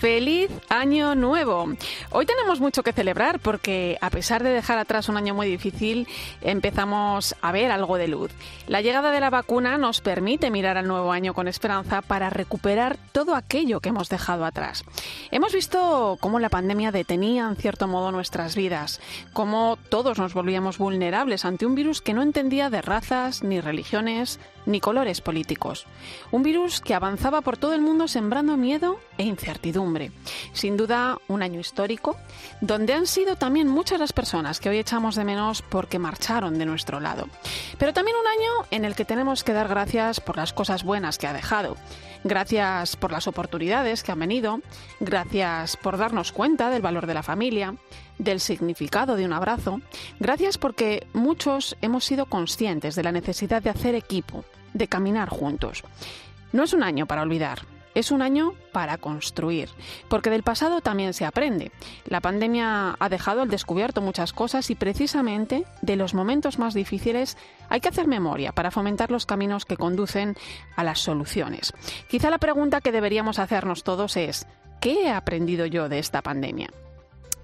Feliz año nuevo. Hoy tenemos mucho que celebrar porque a pesar de dejar atrás un año muy difícil, empezamos a ver algo de luz. La llegada de la vacuna nos permite mirar al nuevo año con esperanza para recuperar todo aquello que hemos dejado atrás. Hemos visto cómo la pandemia detenía en cierto modo nuestras vidas, cómo todos nos volvíamos vulnerables ante un virus que no entendía de razas, ni religiones, ni colores políticos. Un virus que avanzaba por todo el mundo sembrando miedo e incertidumbre. Sin duda, un año histórico, donde han sido también muchas las personas que hoy echamos de menos porque marcharon de nuestro lado. Pero también un año en el que tenemos que dar gracias por las cosas buenas que ha dejado. Gracias por las oportunidades que han venido, gracias por darnos cuenta del valor de la familia, del significado de un abrazo, gracias porque muchos hemos sido conscientes de la necesidad de hacer equipo, de caminar juntos. No es un año para olvidar, es un año para construir, porque del pasado también se aprende. La pandemia ha dejado al descubierto muchas cosas y precisamente de los momentos más difíciles hay que hacer memoria para fomentar los caminos que conducen a las soluciones. Quizá la pregunta que deberíamos hacernos todos es, ¿qué he aprendido yo de esta pandemia?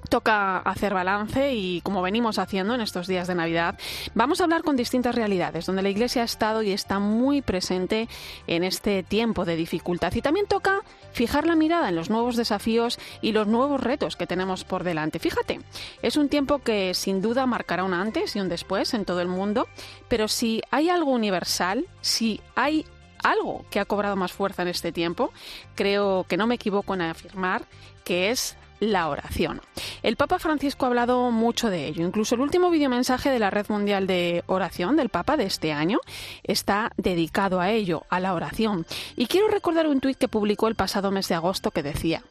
Toca hacer balance y como venimos haciendo en estos días de Navidad, vamos a hablar con distintas realidades donde la Iglesia ha estado y está muy presente en este tiempo de dificultad. Y también toca fijar la mirada en los nuevos desafíos y los nuevos retos que tenemos por delante. Fíjate, es un tiempo que sin duda marcará un antes y un después en todo el mundo, pero si hay algo universal, si hay algo que ha cobrado más fuerza en este tiempo, creo que no me equivoco en afirmar que es la oración. El Papa Francisco ha hablado mucho de ello. Incluso el último videomensaje de la Red Mundial de Oración del Papa de este año está dedicado a ello, a la oración. Y quiero recordar un tuit que publicó el pasado mes de agosto que decía,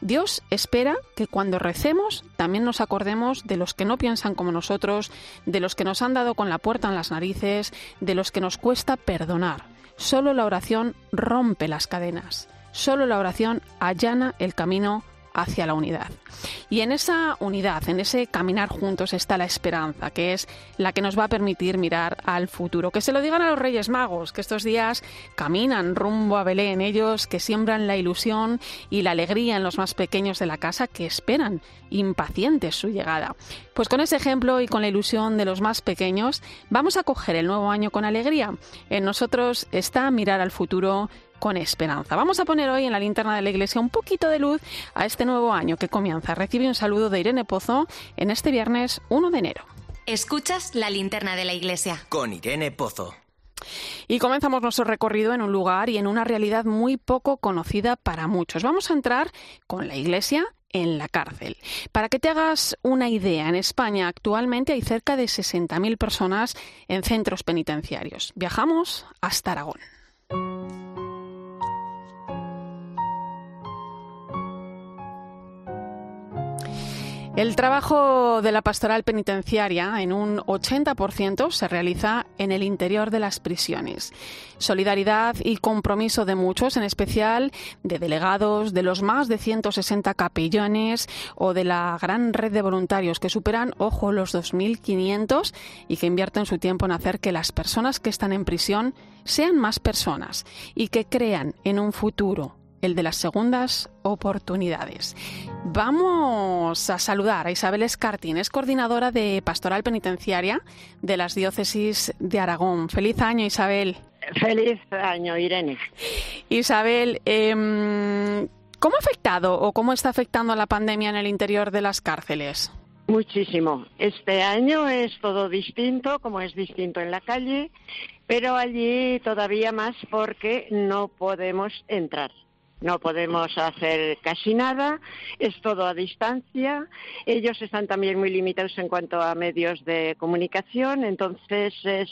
Dios espera que cuando recemos también nos acordemos de los que no piensan como nosotros, de los que nos han dado con la puerta en las narices, de los que nos cuesta perdonar. Solo la oración rompe las cadenas. Solo la oración allana el camino hacia la unidad. Y en esa unidad, en ese caminar juntos está la esperanza, que es la que nos va a permitir mirar al futuro. Que se lo digan a los Reyes Magos, que estos días caminan rumbo a Belén, ellos que siembran la ilusión y la alegría en los más pequeños de la casa que esperan impacientes su llegada. Pues con ese ejemplo y con la ilusión de los más pequeños, vamos a coger el nuevo año con alegría. En nosotros está mirar al futuro con esperanza. Vamos a poner hoy en la linterna de la iglesia un poquito de luz a este nuevo año que comienza. Recibe un saludo de Irene Pozo en este viernes 1 de enero. Escuchas la linterna de la iglesia. Con Irene Pozo. Y comenzamos nuestro recorrido en un lugar y en una realidad muy poco conocida para muchos. Vamos a entrar con la iglesia en la cárcel. Para que te hagas una idea, en España actualmente hay cerca de 60.000 personas en centros penitenciarios. Viajamos hasta Aragón. El trabajo de la pastoral penitenciaria en un 80% se realiza en el interior de las prisiones. Solidaridad y compromiso de muchos, en especial de delegados, de los más de 160 capellones o de la gran red de voluntarios que superan, ojo, los 2.500 y que invierten su tiempo en hacer que las personas que están en prisión sean más personas y que crean en un futuro el de las segundas oportunidades. Vamos a saludar a Isabel Escartín, es coordinadora de Pastoral Penitenciaria de las Diócesis de Aragón. Feliz año, Isabel. Feliz año, Irene. Isabel, em, ¿cómo ha afectado o cómo está afectando la pandemia en el interior de las cárceles? Muchísimo. Este año es todo distinto, como es distinto en la calle, pero allí todavía más porque no podemos entrar no podemos hacer casi nada, es todo a distancia. Ellos están también muy limitados en cuanto a medios de comunicación, entonces es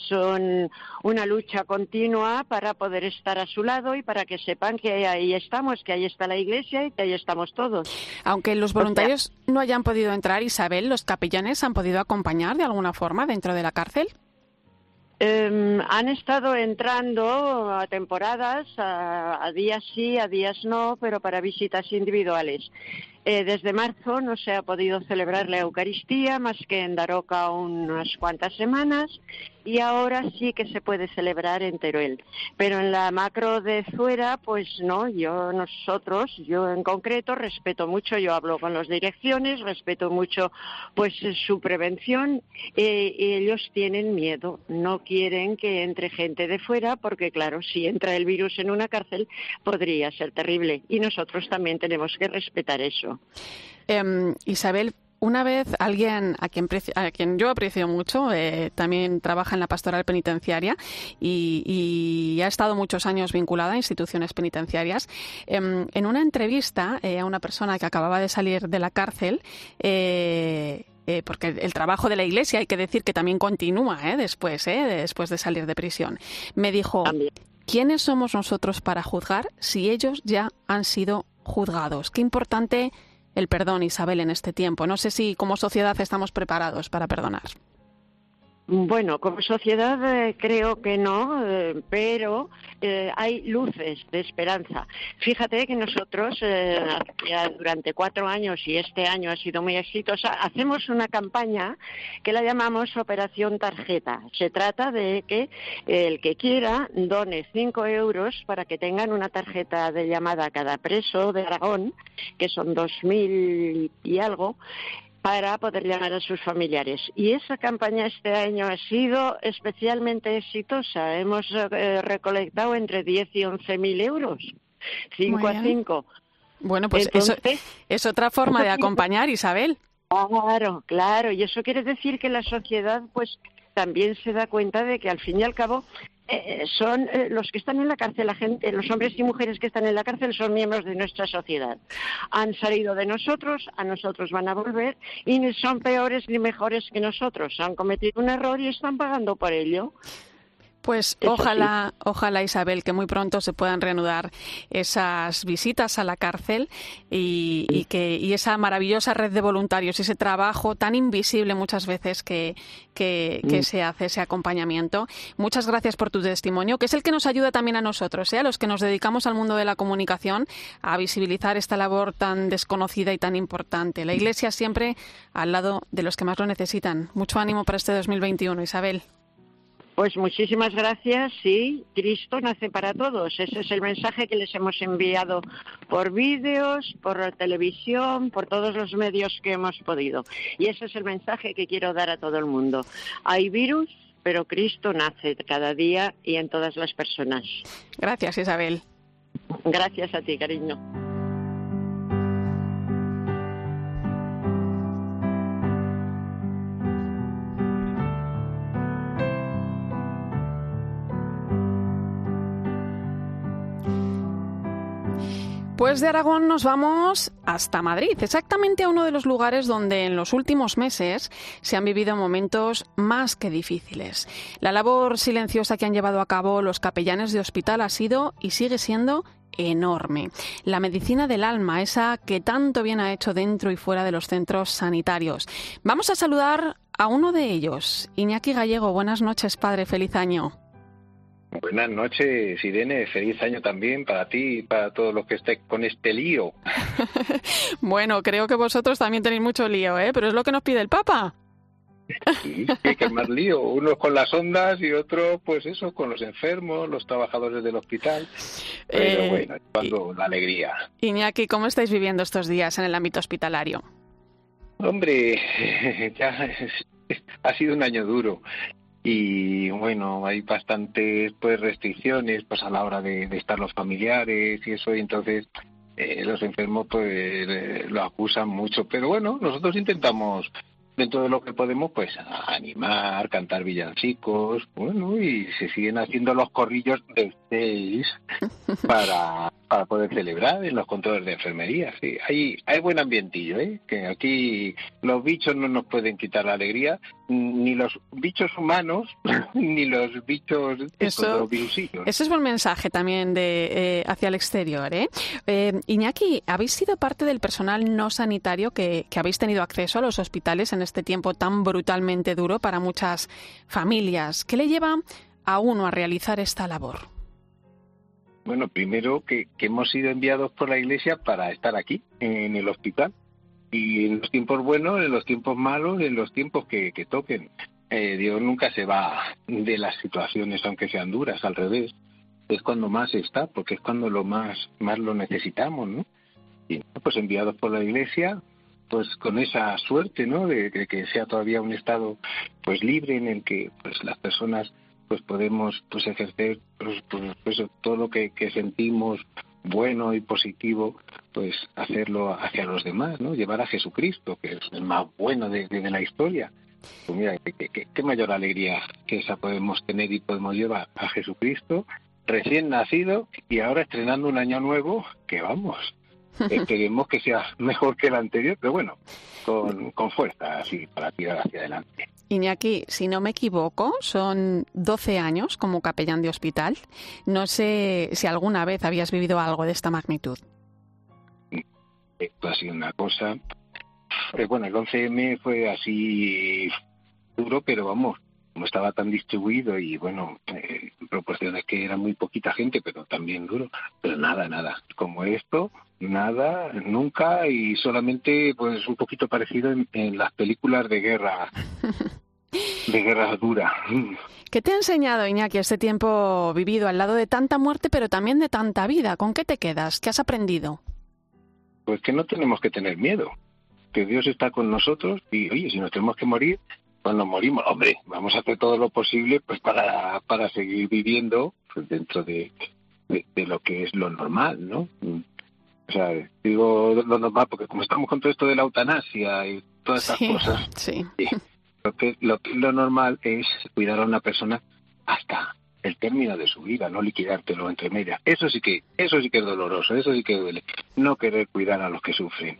una lucha continua para poder estar a su lado y para que sepan que ahí estamos, que ahí está la iglesia y que ahí estamos todos. Aunque los voluntarios no hayan podido entrar, Isabel, ¿los capellanes han podido acompañar de alguna forma dentro de la cárcel? Em, han estado entrando a temporadas, a, días sí, a días no, pero para visitas individuales. Eh, desde marzo no se ha podido celebrar la Eucaristía más que en Daroca unas cuantas semanas y ahora sí que se puede celebrar en Teruel. Pero en la macro de fuera, pues no, yo, nosotros, yo en concreto respeto mucho, yo hablo con las direcciones, respeto mucho pues su prevención. Eh, ellos tienen miedo, no quieren que entre gente de fuera porque claro, si entra el virus en una cárcel podría ser terrible y nosotros también tenemos que respetar eso. Em, Isabel, una vez alguien a quien, a quien yo aprecio mucho, eh, también trabaja en la pastoral penitenciaria y, ha estado muchos años vinculada a instituciones penitenciarias, em, en una entrevista eh, a una persona que acababa de salir de la cárcel, eh, porque el trabajo de la Iglesia hay que decir que también continúa después, después de salir de prisión, me dijo, ¿quiénes somos nosotros para juzgar si ellos ya han sido juzgados? Qué importante el perdón, Isabel, en este tiempo. No sé si como sociedad estamos preparados para perdonar. Bueno, como sociedad eh, creo que no, eh, pero eh, hay luces de esperanza. Fíjate que nosotros durante cuatro años y este año ha sido muy exitosa, hacemos una campaña que la llamamos Operación Tarjeta. Se trata de que el que quiera done cinco euros para que tengan una tarjeta de llamada a cada preso de Aragón, que son dos mil y algo, para poder llamar a sus familiares. Y esa campaña este año ha sido especialmente exitosa. Hemos eh, recolectado entre 10 y 11 mil euros, 5 a 5. Bueno, pues eso es otra forma de acompañar, Isabel. Claro, claro. Y eso quiere decir que la sociedad, pues, también se da cuenta de que al fin y al cabo eh, son eh, los que están en la cárcel, la gente, los hombres y mujeres que están en la cárcel son miembros de nuestra sociedad. Han salido de nosotros, a nosotros van a volver y ni son peores ni mejores que nosotros. Han cometido un error y están pagando por ello. Pues ojalá, ojalá Isabel, que muy pronto se puedan reanudar esas visitas a la cárcel y, que y esa maravillosa red de voluntarios, ese trabajo tan invisible muchas veces que, que, mm. se hace, ese acompañamiento. Muchas gracias por tu testimonio, que es el que nos ayuda también a nosotros, ¿eh? a los que nos dedicamos al mundo de la comunicación, a visibilizar esta labor tan desconocida y tan importante. La Iglesia siempre al lado de los que más lo necesitan. Mucho ánimo para este 2021, Isabel. Pues muchísimas gracias. Sí, Cristo nace para todos. Ese es el mensaje que les hemos enviado por vídeos, por televisión, por todos los medios que hemos podido. Y ese es el mensaje que quiero dar a todo el mundo. Hay virus, pero Cristo nace cada día y en todas las personas. Gracias, Isabel. Gracias a ti, cariño. Después de Aragón nos vamos hasta Madrid, exactamente a uno de los lugares donde en los últimos meses se han vivido momentos más que difíciles. La labor silenciosa que han llevado a cabo los capellanes de hospital ha sido y sigue siendo enorme. La medicina del alma, esa que tanto bien ha hecho dentro y fuera de los centros sanitarios. Vamos a saludar a uno de ellos, Iñaki Gallego. Buenas noches, padre. Feliz año. Buenas noches, Irene. Feliz año también para ti y para todos los que estén con este lío. bueno, creo que vosotros también tenéis mucho lío, ¿eh? Pero es lo que nos pide el Papa. Sí, que más lío. Unos con las ondas y otros, pues eso, con los enfermos, los trabajadores del hospital. Pero eh, bueno, cuando la alegría. Iñaki, ¿cómo estáis viviendo estos días en el ámbito hospitalario? Hombre, ya ha sido un año duro y bueno hay bastantes pues restricciones pues a la hora de, estar los familiares y eso y entonces eh, los enfermos pues eh, lo acusan mucho. Pero bueno nosotros intentamos dentro de lo que podemos pues animar cantar villancicos bueno y se siguen haciendo los corrillos de para para poder celebrar en los controles de enfermería. Sí, hay, hay buen ambientillo, ¿eh? que aquí los bichos no nos pueden quitar la alegría, ni los bichos humanos, ni los bichos eso, los virusillos. Ese es buen mensaje también de eh, hacia el exterior. ¿eh? ¿eh? Iñaki, ¿habéis sido parte del personal no sanitario que, que habéis tenido acceso a los hospitales en este tiempo tan brutalmente duro para muchas familias? ¿Qué le lleva a uno a realizar esta labor? Bueno, primero que, hemos sido enviados por la Iglesia para estar aquí, en el hospital. Y en los tiempos buenos, en los tiempos malos, en los tiempos que, toquen. Eh, Dios nunca se va de las situaciones, aunque sean duras, al revés. Es cuando más está, porque es cuando lo más, más lo necesitamos, ¿no? Y pues enviados por la Iglesia, pues con esa suerte, ¿no? De, de, que sea todavía un estado, pues libre en el que, pues las personas pues podemos pues ejercer pues, pues, pues todo lo que, sentimos bueno y positivo, pues hacerlo hacia los demás, ¿no? Llevar a Jesucristo, que es el más bueno de, la historia. Pues mira, qué, mayor alegría que esa podemos tener y podemos llevar a Jesucristo recién nacido y ahora estrenando un año nuevo que vamos, esperemos que sea mejor que el anterior, pero bueno, con, con fuerza así para tirar hacia adelante. Iñaki, si no me equivoco, son 12 años como capellán de hospital. No sé si alguna vez habías vivido algo de esta magnitud. Esto ha sido una cosa. Eh, bueno, el 11M fue así duro, pero vamos, como estaba tan distribuido y bueno, eh, proporciones que era muy poquita gente, pero también duro, pero nada, nada. Como esto, nada, nunca y solamente pues un poquito parecido en, en las películas de guerra de guerra dura. ¿Qué te ha enseñado, Iñaki, este tiempo vivido al lado de tanta muerte, pero también de tanta vida? ¿Con qué te quedas? ¿Qué has aprendido? Pues que no tenemos que tener miedo, que Dios está con nosotros y, oye, si nos tenemos que morir, nos morimos. Hombre, vamos a hacer todo lo posible pues para, para seguir viviendo pues, dentro de, de, lo que es lo normal, ¿no? O sea, digo lo normal porque como estamos con todo esto de la eutanasia y todas estas cosas, sí. Lo que, lo normal es cuidar a una persona hasta el término de su vida, no liquidártelo entre medias. Eso sí que, eso sí que es doloroso, eso sí que duele. No querer cuidar a los que sufren.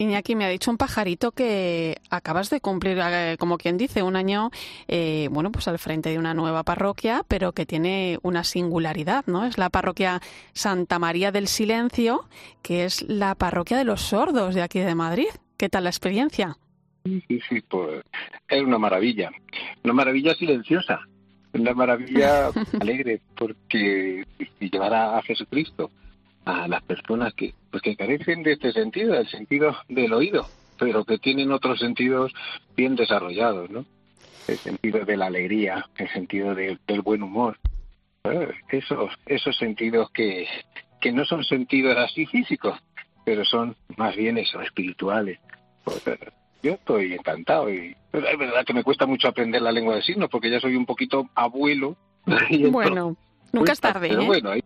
Iñaki, me ha dicho un pajarito que acabas de cumplir, eh, como quien dice, un año, eh, bueno, pues al frente de una nueva parroquia, pero que tiene una singularidad, ¿no? Es la parroquia Santa María del Silencio, que es la parroquia de los sordos de aquí de Madrid. ¿Qué tal la experiencia? Sí, sí, pues es una maravilla, una maravilla silenciosa, una maravilla alegre, porque llevar a Jesucristo a las personas que pues que carecen de este sentido, el sentido del oído, pero que tienen otros sentidos bien desarrollados, ¿no? El sentido de la alegría, el sentido del buen humor, eh, esos esos sentidos que que no son sentidos así físicos, pero son más bien eso espirituales. Pues, yo estoy encantado y es verdad que me cuesta mucho aprender la lengua de signos porque ya soy un poquito abuelo. Bueno, nunca es tarde. Pero ¿eh? bueno, ahí,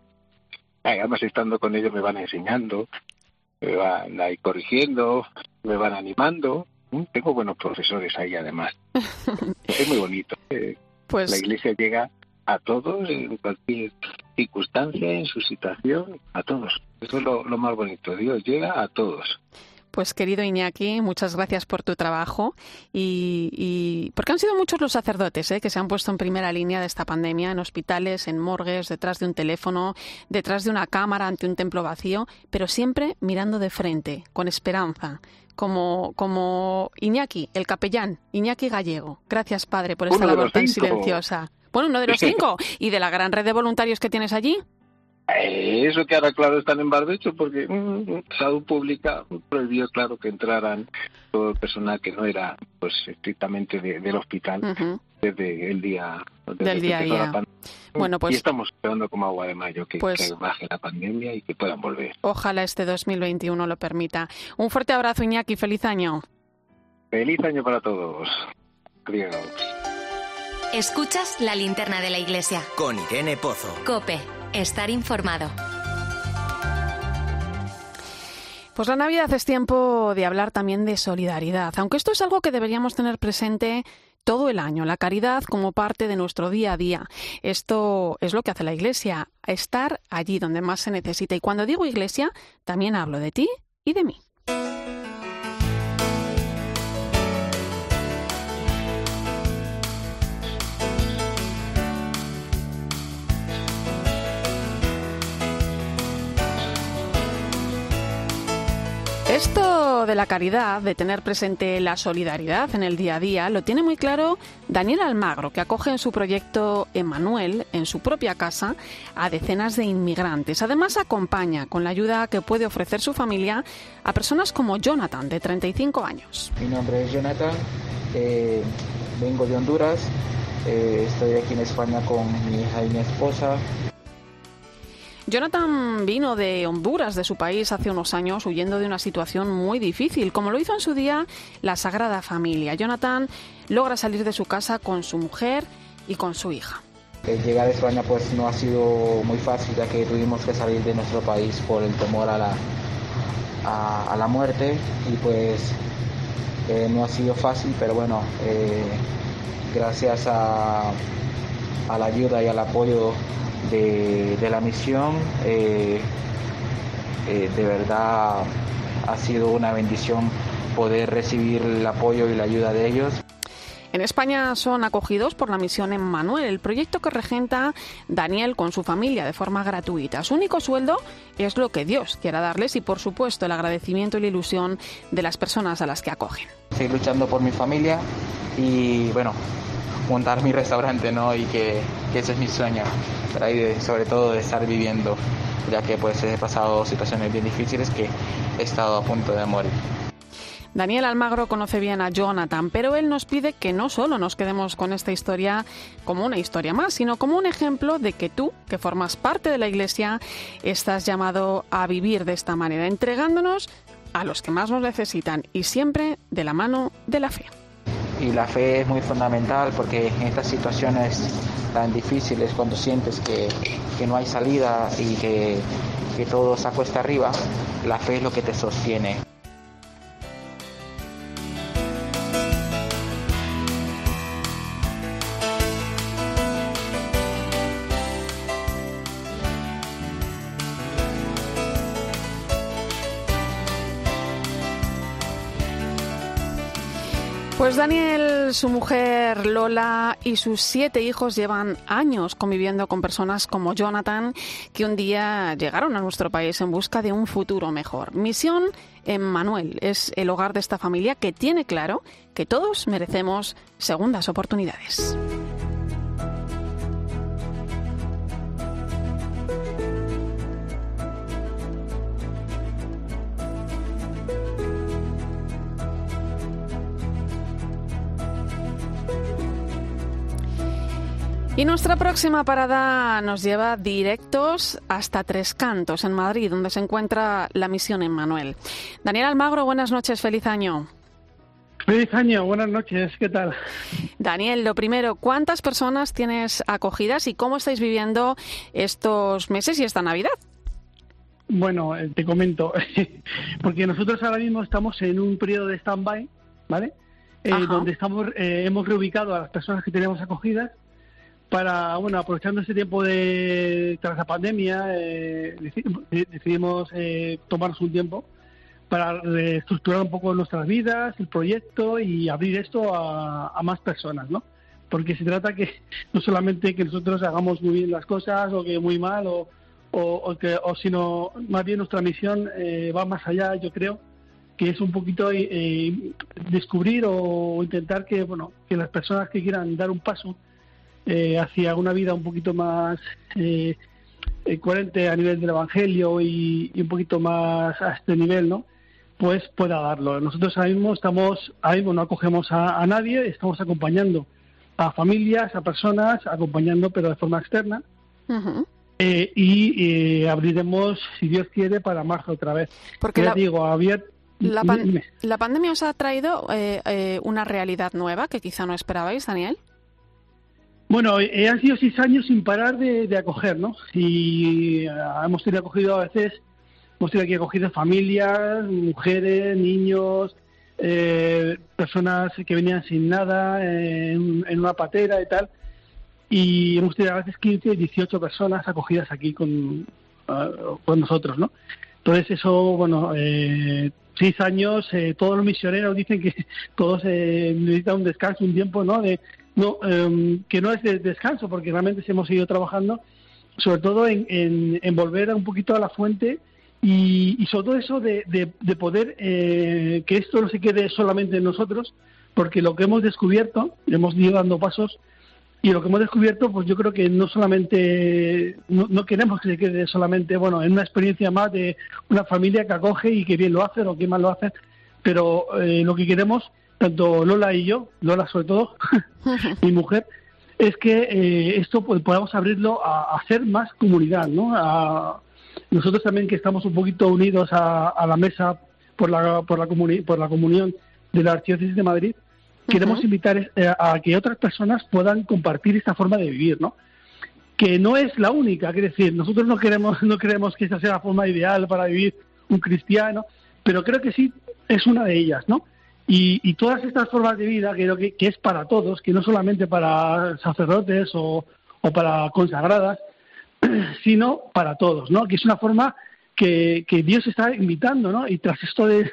además estando con ellos me van enseñando, me van ahí corrigiendo, me van animando. Mm, tengo buenos profesores ahí además. es muy bonito. Eh. Pues... La iglesia llega a todos en cualquier circunstancia, en su situación, a todos. Eso es lo más bonito. Dios llega a todos. Pues querido Iñaki, muchas gracias por tu trabajo y, porque han sido muchos los sacerdotes ¿eh? que se han puesto en primera línea de esta pandemia, en hospitales, en morgues, detrás de un teléfono, detrás de una cámara ante un templo vacío, pero siempre mirando de frente, con esperanza, como, como Iñaki, el capellán, Iñaki Gallego. Gracias, Padre, por esta labor tan silenciosa. Bueno, uno de los cinco. ¿Y de la gran red de voluntarios que tienes allí? Eso que ahora, claro, están en barbecho porque mm, Salud Pública prohibió, claro, que entraran todo el personal que no era pues estrictamente del hospital desde el día del día a día. Bueno, pues, y estamos esperando como agua de mayo que, pues que, baje la pandemia y que puedan volver. Ojalá este 2021 lo permita. Un fuerte abrazo, Iñaki. Feliz año. Feliz año para todos. Adiós. Escuchas la linterna de la iglesia. Con Irene Pozo. Cope estar informado. Pues la Navidad es tiempo de hablar también de solidaridad, aunque esto es algo que deberíamos tener presente todo el año, la caridad como parte de nuestro día a día. Esto es lo que hace la Iglesia, estar allí donde más se necesita. Y cuando digo Iglesia, también hablo de ti y de mí. Esto de la caridad, de tener presente la solidaridad en el día a día, lo tiene muy claro Daniel Almagro, que acoge en su proyecto Emanuel, en su propia casa, a decenas de inmigrantes. Además, acompaña con la ayuda que puede ofrecer su familia a personas como Jonathan, de 35 años. Mi nombre es Jonathan, eh, vengo de Honduras, eh, estoy aquí en España con mi hija y mi esposa. Jonathan vino de Honduras, de su país, hace unos años, huyendo de una situación muy difícil, como lo hizo en su día la Sagrada Familia. Jonathan logra salir de su casa con su mujer y con su hija. llegar a España pues no ha sido muy fácil, ya que tuvimos que salir de nuestro país por el temor a la, a, la muerte y pues eh, no ha sido fácil, pero bueno, eh, gracias a, a la ayuda y al apoyo de, la misión. Eh, eh, de verdad ha sido una bendición poder recibir el apoyo y la ayuda de ellos. En España son acogidos por la misión Emmanuel, el proyecto que regenta Daniel con su familia de forma gratuita. Su único sueldo es lo que Dios quiera darles y, por supuesto, el agradecimiento y la ilusión de las personas a las que acogen. Estoy luchando por mi familia y, bueno, montar mi restaurante, ¿no? Y que, ese es mi sueño, ahí sobre todo de estar viviendo, ya que pues he pasado situaciones bien difíciles que he estado a punto de morir. Daniel Almagro conoce bien a Jonathan, pero él nos pide que no solo nos quedemos con esta historia como una historia más, sino como un ejemplo de que tú, que formas parte de la Iglesia, estás llamado a vivir de esta manera, entregándonos a los que más nos necesitan y siempre de la mano de la fe y la fe es muy fundamental porque en estas situaciones tan difíciles, cuando sientes que, no hay salida y que, que todo se acuesta arriba, la fe es lo que te sostiene. Pues Daniel, su mujer Lola y sus siete hijos llevan años conviviendo con personas como Jonathan, que un día llegaron a nuestro país en busca de un futuro mejor. Misión Manuel es el hogar de esta familia que tiene claro que todos merecemos segundas oportunidades. Y nuestra próxima parada nos lleva directos hasta Tres Cantos, en Madrid, donde se encuentra la misión Emmanuel. Daniel Almagro, buenas noches, feliz año. Feliz año, buenas noches, ¿qué tal? Daniel, lo primero, ¿cuántas personas tienes acogidas y cómo estáis viviendo estos meses y esta Navidad? Bueno, eh, te comento, porque nosotros ahora mismo estamos en un periodo de stand-by, ¿vale? Eh, donde estamos, eh, hemos reubicado a las personas que tenemos acogidas para, bueno, aprovechando este tiempo de tras la pandemia, eh, decidimos eh, tomarnos un tiempo para reestructurar un poco nuestras vidas, el proyecto y abrir esto a, más personas, ¿no? Porque se trata que no solamente que nosotros hagamos muy bien las cosas o que muy mal o, o, que, o sino más bien nuestra misión eh, va más allá, yo creo, que es un poquito eh, descubrir o intentar que, bueno, que las personas que quieran dar un paso eh, hacia una vida un poquito más eh, eh, coherente a nivel del Evangelio y, un poquito más a este nivel, ¿no? Pues pueda darlo. Nosotros ahora mismo estamos, ahí no acogemos a, nadie, estamos acompañando a familias, a personas, acompañando pero de forma externa. y abriremos, si Dios quiere, para marzo otra vez. Porque la, digo. La, la, pandemia os ha traído una realidad nueva que quizá no esperabais, Daniel. Bueno, eh, han sido seis años sin parar de, acoger, ¿no? Y eh, hemos tenido acogido a veces, hemos tenido aquí acogido familias, mujeres, niños, eh, personas que venían sin nada, en, una patera y tal, y hemos tenido a veces 15, 18 personas acogidas aquí con, ah, con nosotros, ¿no? Entonces eso, bueno, eh, seis años, eh, todos los misioneros dicen que todos eh, necesitan un descanso, un tiempo, ¿no? De, no em, que no es de descanso, porque realmente hemos seguido trabajando, sobre todo en, en, volver un poquito a la fuente y, y sobre todo eso de, de, poder eh, que esto no se quede solamente en nosotros, porque lo que hemos descubierto, hemos ido dando pasos, y lo que hemos descubierto, pues yo creo que no solamente, no, queremos que se quede solamente, bueno, en una experiencia más de una familia que acoge y que bien lo hace o que mal lo hace, pero eh, lo que queremos, tanto Lola y yo, Lola sobre todo, mi mujer, es que eh, esto pues, podamos abrirlo a, hacer más comunidad, ¿no? A, nosotros también que estamos un poquito unidos a, la mesa por la, por la, por la comunión de la Archidiócesis de Madrid, queremos invitar eh, a que otras personas puedan compartir esta forma de vivir, ¿no? Que no es la única, es decir, nosotros no queremos, no queremos que esa sea la forma ideal para vivir un cristiano, pero creo que sí es una de ellas, ¿no? Y, todas estas formas de vida creo que, es para todos, que no solamente para sacerdotes o, para consagradas, sino para todos, ¿no? Que es una forma que, que Dios está invitando, ¿no? Y tras esto de,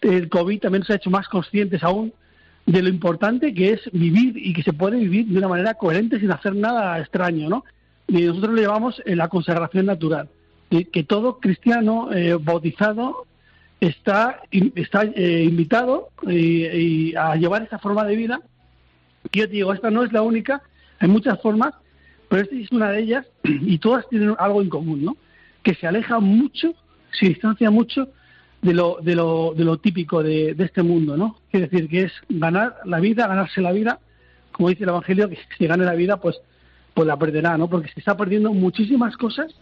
del COVID también se ha hecho más conscientes aún de lo importante que es vivir y que se puede vivir de una manera coherente sin hacer nada extraño, ¿no? Y nosotros lo llamamos eh, la consagración natural, que todo cristiano eh, bautizado está, está eh, invitado a llevar esa forma de vida. Yo te digo, esta no es la única, hay muchas formas, pero esta es una de ellas y todas tienen algo en común, ¿no? Que se aleja mucho, se distancia mucho de lo, de lo, de lo típico de, este mundo, ¿no? Es decir, que es ganar la vida, ganarse la vida, como dice el Evangelio, que si gane la vida, pues, pues la perderá, ¿no? Porque se está perdiendo muchísimas cosas.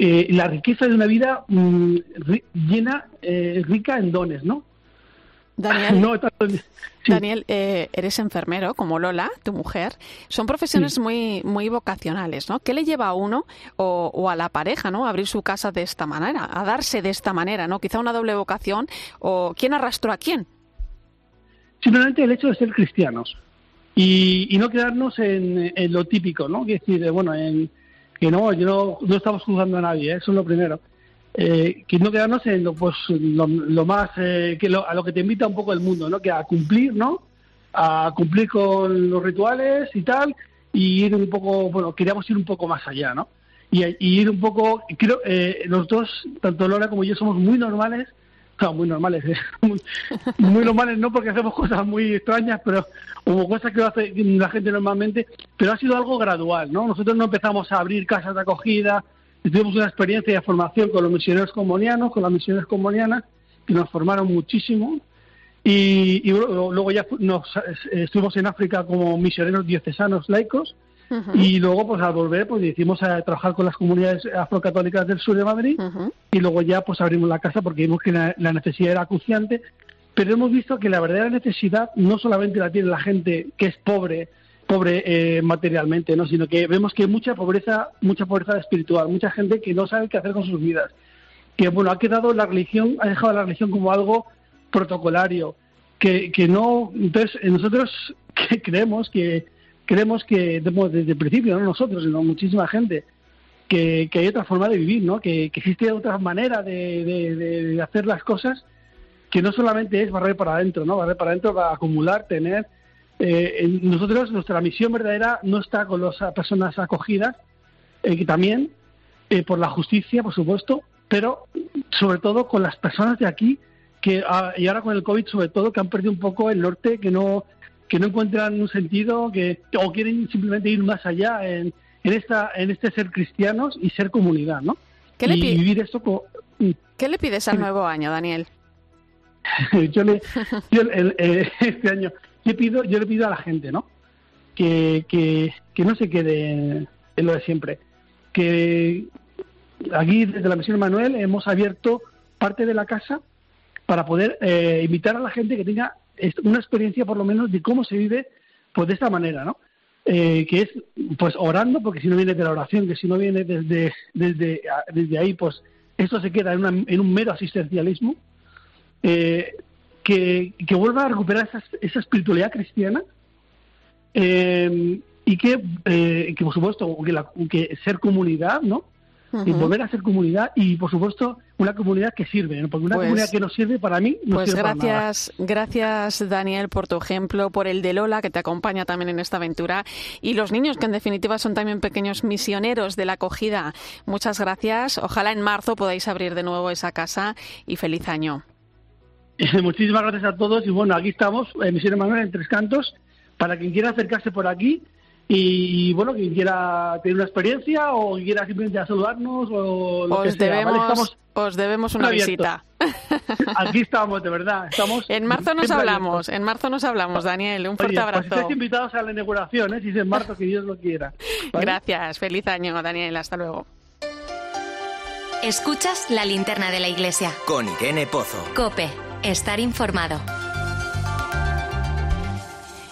Eh, la riqueza de una vida mm, llena, eh, rica en dones, ¿no? Daniel, eh, eres enfermero, como Lola, tu mujer. Son profesiones muy, muy vocacionales, ¿no? ¿Qué le lleva a uno o, a la pareja, ¿no? A abrir su casa de esta manera, a darse de esta manera, ¿no? Quizá una doble vocación o quién arrastró a quién. Simplemente el hecho de ser cristianos y, no quedarnos en, lo típico, ¿no? Es decir, bueno, en, que no, yo no, no estamos juzgando a nadie, ¿eh? eso es lo primero eh, que no quedarnos en lo, pues, lo, más eh, que a lo que te invita un poco el mundo, ¿no? Que a cumplir, ¿no? A cumplir con los rituales y tal, y ir un poco, bueno, queríamos ir un poco más allá, ¿no? Y, ir un poco, creo, eh, los dos, tanto Lola como yo, somos muy normales, muy normales, ¿eh? muy, normales no porque hacemos cosas muy extrañas, pero hubo cosas que hace la gente normalmente, pero ha sido algo gradual, ¿no? Nosotros no empezamos a abrir casas de acogida, tuvimos una experiencia de formación con los misioneros comonianos, con las misiones comonianas, que nos formaron muchísimo. Y, luego ya nos, estuvimos en África como misioneros diocesanos laicos. Y luego, pues al volver, pues hicimos a trabajar con las comunidades afrocatólicas del sur de Madrid. Y luego ya, pues abrimos la casa porque vimos que la, la necesidad era acuciante. Pero hemos visto que la verdadera necesidad no solamente la tiene la gente que es pobre pobre eh, materialmente, ¿no? sino que vemos que hay mucha pobreza, mucha pobreza espiritual, mucha gente que no sabe qué hacer con sus vidas, que bueno, ha quedado la religión, ha dejado la religión como algo protocolario, que, que no, entonces nosotros creemos que creemos que desde el principio, no nosotros, sino muchísima gente, que, hay otra forma de vivir, ¿no? que, que existe otra manera de, de, hacer las cosas que no solamente es barrer para adentro, ¿no? Barrer para adentro acumular, tener eh, nosotros, nuestra misión verdadera no está con las personas acogidas, eh, también eh, por la justicia, por supuesto, pero sobre todo con las personas de aquí, que ah, y ahora con el COVID sobre todo, que han perdido un poco el norte, que no que no encuentran un sentido, que o quieren simplemente ir más allá en, en esta en este ser cristianos y ser comunidad, ¿no? ¿Qué le, vivir esto mm. ¿Qué le pides al nuevo año, Daniel? yo le, yo este año yo, pido, yo le pido a la gente, ¿no? Que, que, no se quede en lo de siempre. Que aquí desde la Misión Manuel hemos abierto parte de la casa para poder eh, invitar a la gente que tenga una experiencia por lo menos de cómo se vive pues de esta manera, ¿no? Eh, que es pues orando, porque si no viene de la oración, que si no viene desde, desde, desde ahí, pues esto se queda en, en un mero asistencialismo. Eh, que, que vuelva a recuperar esa, esa espiritualidad cristiana eh, y que, eh, que, por supuesto, que, la, que ser comunidad, ¿no? Y volver a ser comunidad y por supuesto una comunidad que sirve, porque una pues comunidad que no sirve para mí no pues sirve gracias, para nada. gracias Daniel por tu ejemplo, por el de Lola que te acompaña también en esta aventura y los niños que en definitiva son también pequeños misioneros de la acogida. Muchas gracias. Ojalá en marzo podáis abrir de nuevo esa casa y feliz año. Muchísimas gracias a todos y bueno, aquí estamos en Misión Manuel en Tres Cantos para quien quiera acercarse por aquí y, bueno, quien quiera tener una experiencia o quien quiera simplemente saludarnos o lo os que sea, debemos, ¿vale? Estamos os debemos una abiertos. visita. Aquí estamos, de verdad. Estamos En marzo nos hablamos, abiertos. en marzo nos hablamos, Daniel. Un fuerte Oye, pues abrazo. estáis invitados a la inauguración, ¿eh? si es en marzo, que Dios lo quiera. ¿vale? Gracias, feliz año, Daniel. Hasta luego. Escuchas la linterna de la iglesia. Con Irene Pozo. Cope, estar informado.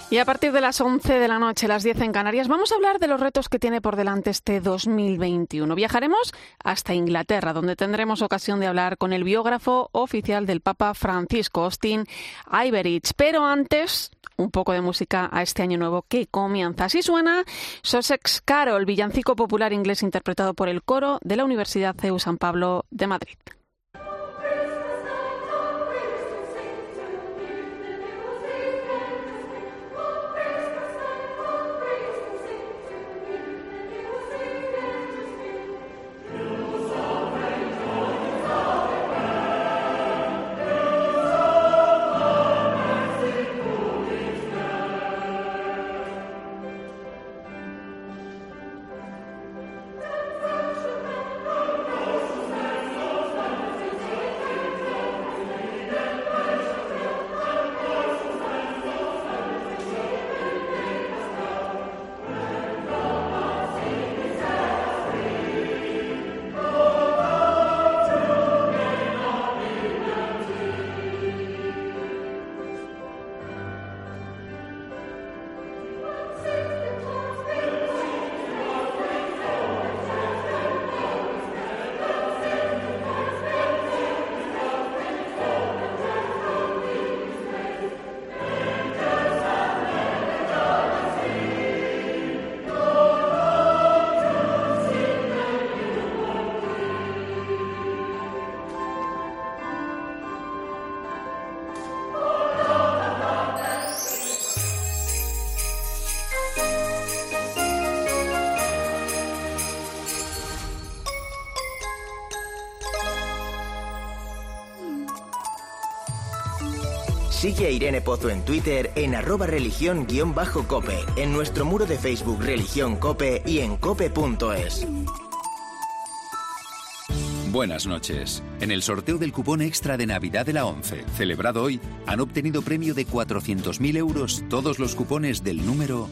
Y a partir de las 11 de la noche, las 10 en Canarias, vamos a hablar de los retos que tiene por delante este 2021. Viajaremos hasta Inglaterra, donde tendremos ocasión de hablar con el biógrafo oficial del Papa Francisco, Austin Iverich. Pero antes, un poco de música a este año nuevo que comienza. Así suena Sussex Carol, villancico popular inglés interpretado por el coro de la Universidad CEU San Pablo de Madrid. Sigue a Irene Pozo en Twitter en arroba religión-cope, en nuestro muro de Facebook Religión Cope y en cope.es. Buenas noches. En el sorteo del cupón extra de Navidad de la 11, celebrado hoy, han obtenido premio de 400.000 euros todos los cupones del número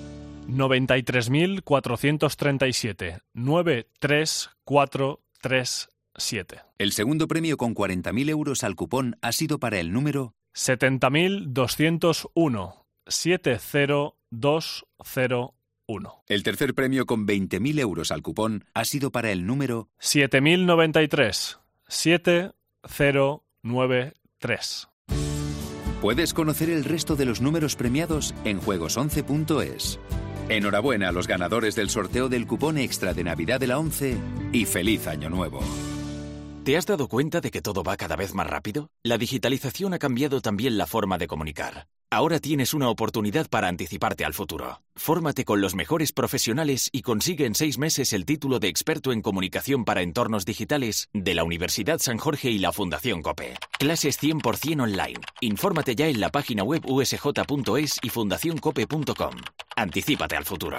93.437. 93437. El segundo premio con 40.000 euros al cupón ha sido para el número 70.201. 70201. El tercer premio con 20.000 euros al cupón ha sido para el número 7093. 7093. Puedes conocer el resto de los números premiados en juegos11.es. Enhorabuena a los ganadores del sorteo del cupón extra de Navidad de la 11 y feliz año nuevo. ¿Te has dado cuenta de que todo va cada vez más rápido? La digitalización ha cambiado también la forma de comunicar. Ahora tienes una oportunidad para anticiparte al futuro. Fórmate con los mejores profesionales y consigue en seis meses el título de experto en comunicación para entornos digitales de la Universidad San Jorge y la Fundación COPE. Clases 100% online. Infórmate ya en la página web usj.es y fundacioncope.com. Anticípate al futuro.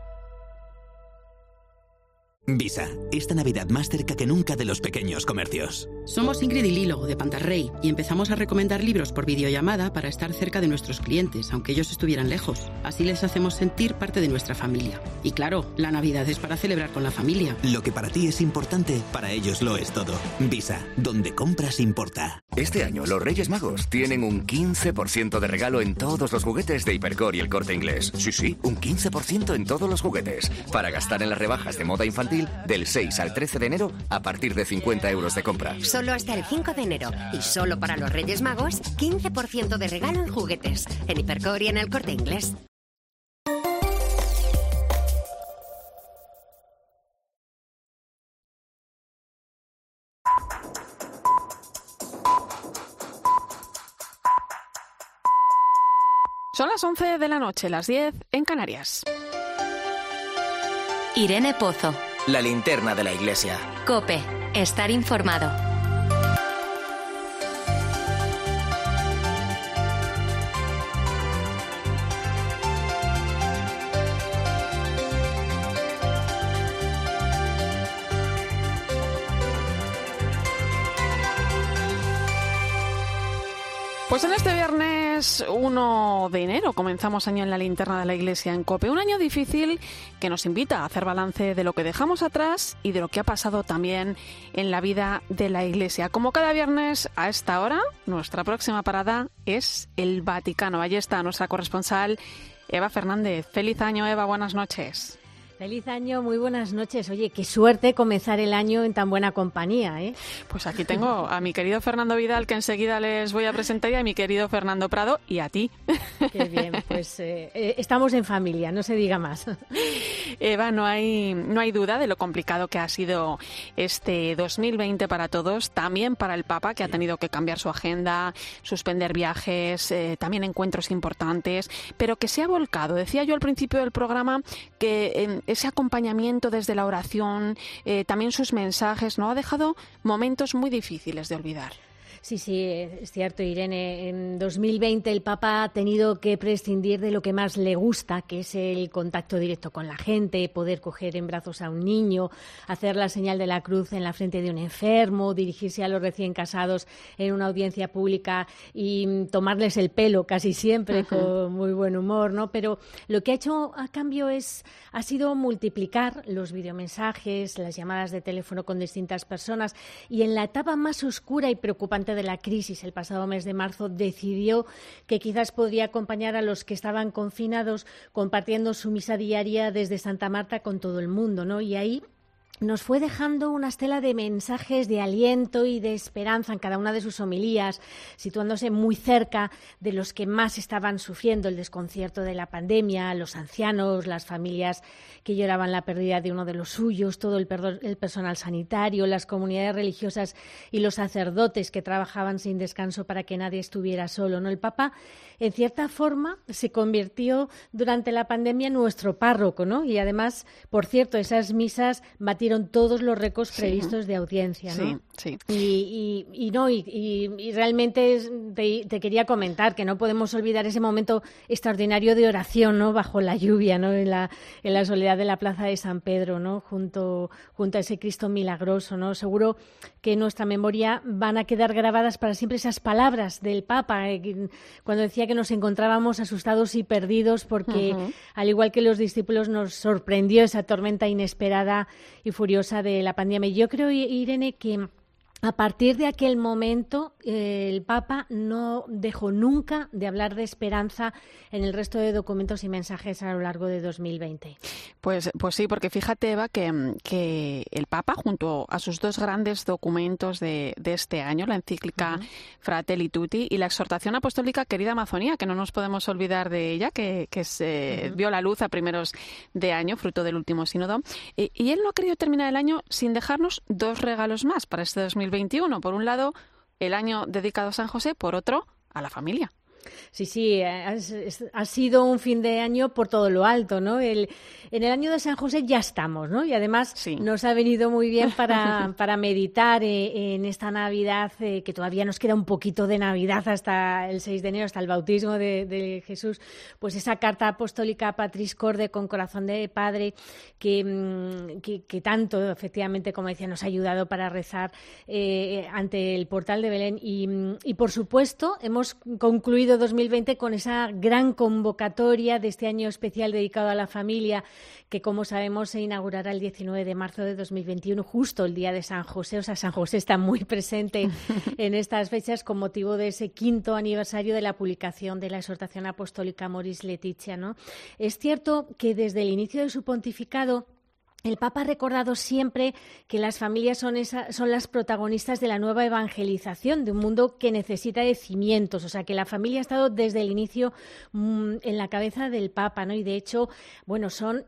Visa, esta Navidad más cerca que nunca de los pequeños comercios. Somos Ingrid y Lilo, de Pantarrey, y empezamos a recomendar libros por videollamada para estar cerca de nuestros clientes, aunque ellos estuvieran lejos. Así les hacemos sentir parte de nuestra familia. Y claro, la Navidad es para celebrar con la familia. Lo que para ti es importante, para ellos lo es todo. Visa, donde compras importa. Este año los Reyes Magos tienen un 15% de regalo en todos los juguetes de Hipercore y el Corte Inglés. Sí, sí, un 15% en todos los juguetes. Para gastar en las rebajas de moda infantil del 6 al 13 de enero a partir de 50 euros de compra. Solo hasta el 5 de enero y solo para los Reyes Magos, 15% de regalo en juguetes. En Hipercor y en el corte inglés. Son las 11 de la noche, las 10 en Canarias. Irene Pozo. La linterna de la iglesia. Cope, estar informado. Pues en este viernes 1 de enero comenzamos año en la linterna de la iglesia en Cope. Un año difícil que nos invita a hacer balance de lo que dejamos atrás y de lo que ha pasado también en la vida de la iglesia. Como cada viernes a esta hora, nuestra próxima parada es el Vaticano. Allí está nuestra corresponsal Eva Fernández. Feliz año, Eva. Buenas noches. Feliz año, muy buenas noches. Oye, qué suerte comenzar el año en tan buena compañía, ¿eh? Pues aquí tengo a mi querido Fernando Vidal, que enseguida les voy a presentar, y a mi querido Fernando Prado, y a ti. Qué bien, pues eh, eh, estamos en familia, no se diga más. Eva, no hay, no hay duda de lo complicado que ha sido este 2020 para todos, también para el Papa, que ha tenido que cambiar su agenda, suspender viajes, eh, también encuentros importantes, pero que se ha volcado. Decía yo al principio del programa que ese acompañamiento desde la oración, eh, también sus mensajes, ¿no? Ha dejado momentos muy difíciles de olvidar. Sí, sí, es cierto, Irene. En 2020 el Papa ha tenido que prescindir de lo que más le gusta, que es el contacto directo con la gente, poder coger en brazos a un niño, hacer la señal de la cruz en la frente de un enfermo, dirigirse a los recién casados en una audiencia pública y tomarles el pelo casi siempre con muy buen humor, ¿no? Pero lo que ha hecho a cambio es ha sido multiplicar los videomensajes, las llamadas de teléfono con distintas personas y en la etapa más oscura y preocupante de la crisis el pasado mes de marzo, decidió que quizás podría acompañar a los que estaban confinados compartiendo su misa diaria desde Santa Marta con todo el mundo, ¿no? Y ahí nos fue dejando una estela de mensajes de aliento y de esperanza en cada una de sus homilías, situándose muy cerca de los que más estaban sufriendo el desconcierto de la pandemia, los ancianos, las familias que lloraban la pérdida de uno de los suyos, todo el, personal sanitario, las comunidades religiosas y los sacerdotes que trabajaban sin descanso para que nadie estuviera solo. ¿no? El Papa, en cierta forma, se convirtió durante la pandemia en nuestro párroco, ¿no? Y además, por cierto, esas misas batieron todos los récords previstos de audiencia, ¿no? Sí, Y, y, no, y, realmente te, quería comentar que no podemos olvidar ese momento extraordinario de oración, ¿no? Bajo la lluvia, ¿no? En la, en la soledad de la plaza de San Pedro, ¿no? Junto, junto a ese Cristo milagroso, ¿no? Seguro que en nuestra memoria van a quedar grabadas para siempre esas palabras del Papa, eh, cuando decía que nos encontrábamos asustados y perdidos porque, al igual que los discípulos, nos sorprendió esa tormenta inesperada y furiosa de la pandemia. Yo creo, Irene, que a partir de aquel momento, eh, el Papa no dejó nunca de hablar de esperanza en el resto de documentos y mensajes a lo largo de 2020. Pues, pues sí, porque fíjate, Eva, que, que el Papa, junto a sus dos grandes documentos de, de este año, la encíclica Fratelli Tutti y la exhortación apostólica Querida Amazonía, que no nos podemos olvidar de ella, que, que se vio la luz a primeros de año, fruto del último sínodo, y, y él no ha querido terminar el año sin dejarnos dos regalos más para este 2020 por un lado, el año dedicado a San José, por otro, a la familia. Sí, sí, ha sido un fin de año por todo lo alto, ¿no? El, en el año de San José ya estamos, ¿no? Y además nos ha venido muy bien para, para meditar eh, en esta Navidad, eh, que todavía nos queda un poquito de Navidad hasta el 6 de enero, hasta el bautismo de, Jesús, pues esa carta apostólica Patris Corde con corazón de padre que, mm, que, tanto, efectivamente, como decía, nos ha ayudado para rezar eh, ante el portal de Belén. Y, mm, y, por supuesto, hemos concluido 2020 con esa gran convocatoria de este año especial dedicado a la familia que como sabemos se inaugurará el 19 de marzo de 2021, justo el día de San José. O sea, San José está muy presente en estas fechas con motivo de ese quinto aniversario de la publicación de la exhortación apostólica Moris Leticia. ¿no? Es cierto que desde el inicio de su pontificado el Papa ha recordado siempre que las familias son, son, las protagonistas de la nueva evangelización, de un mundo que necesita de cimientos. O sea, que la familia ha estado desde el inicio mm, en la cabeza del Papa, ¿no? Y de hecho, bueno, son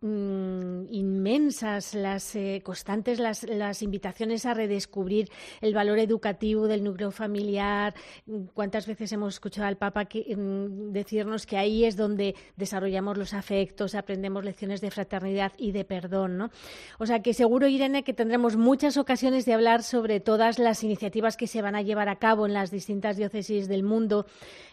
Mm, inmensas, las eh, constantes, las, las, invitaciones a redescubrir el valor educativo del núcleo familiar. ¿Cuántas veces hemos escuchado al Papa mm, decirnos que ahí es donde desarrollamos los afectos, aprendemos lecciones de fraternidad y de perdón? ¿no? O sea que seguro, Irene, que tendremos muchas ocasiones de hablar sobre todas las iniciativas que se van a llevar a cabo en las distintas diócesis del mundo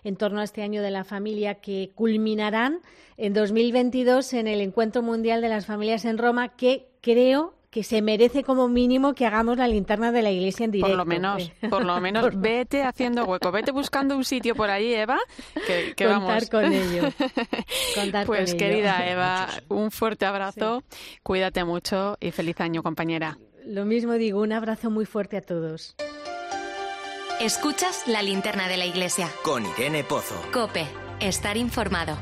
en torno a este año de la familia que culminarán en 2022 en el Encuentro Mundial de las Familias en Roma, que creo que se merece como mínimo que hagamos la linterna de la iglesia en directo. Por lo menos, por lo menos vete haciendo hueco, vete buscando un sitio por ahí, Eva, que, Contar con ello. pues querida Eva, un fuerte abrazo, cuídate mucho y feliz año, compañera. Lo mismo digo, un abrazo muy fuerte a todos. Escuchas la linterna de la iglesia. Con Irene Pozo. Cope, estar informado.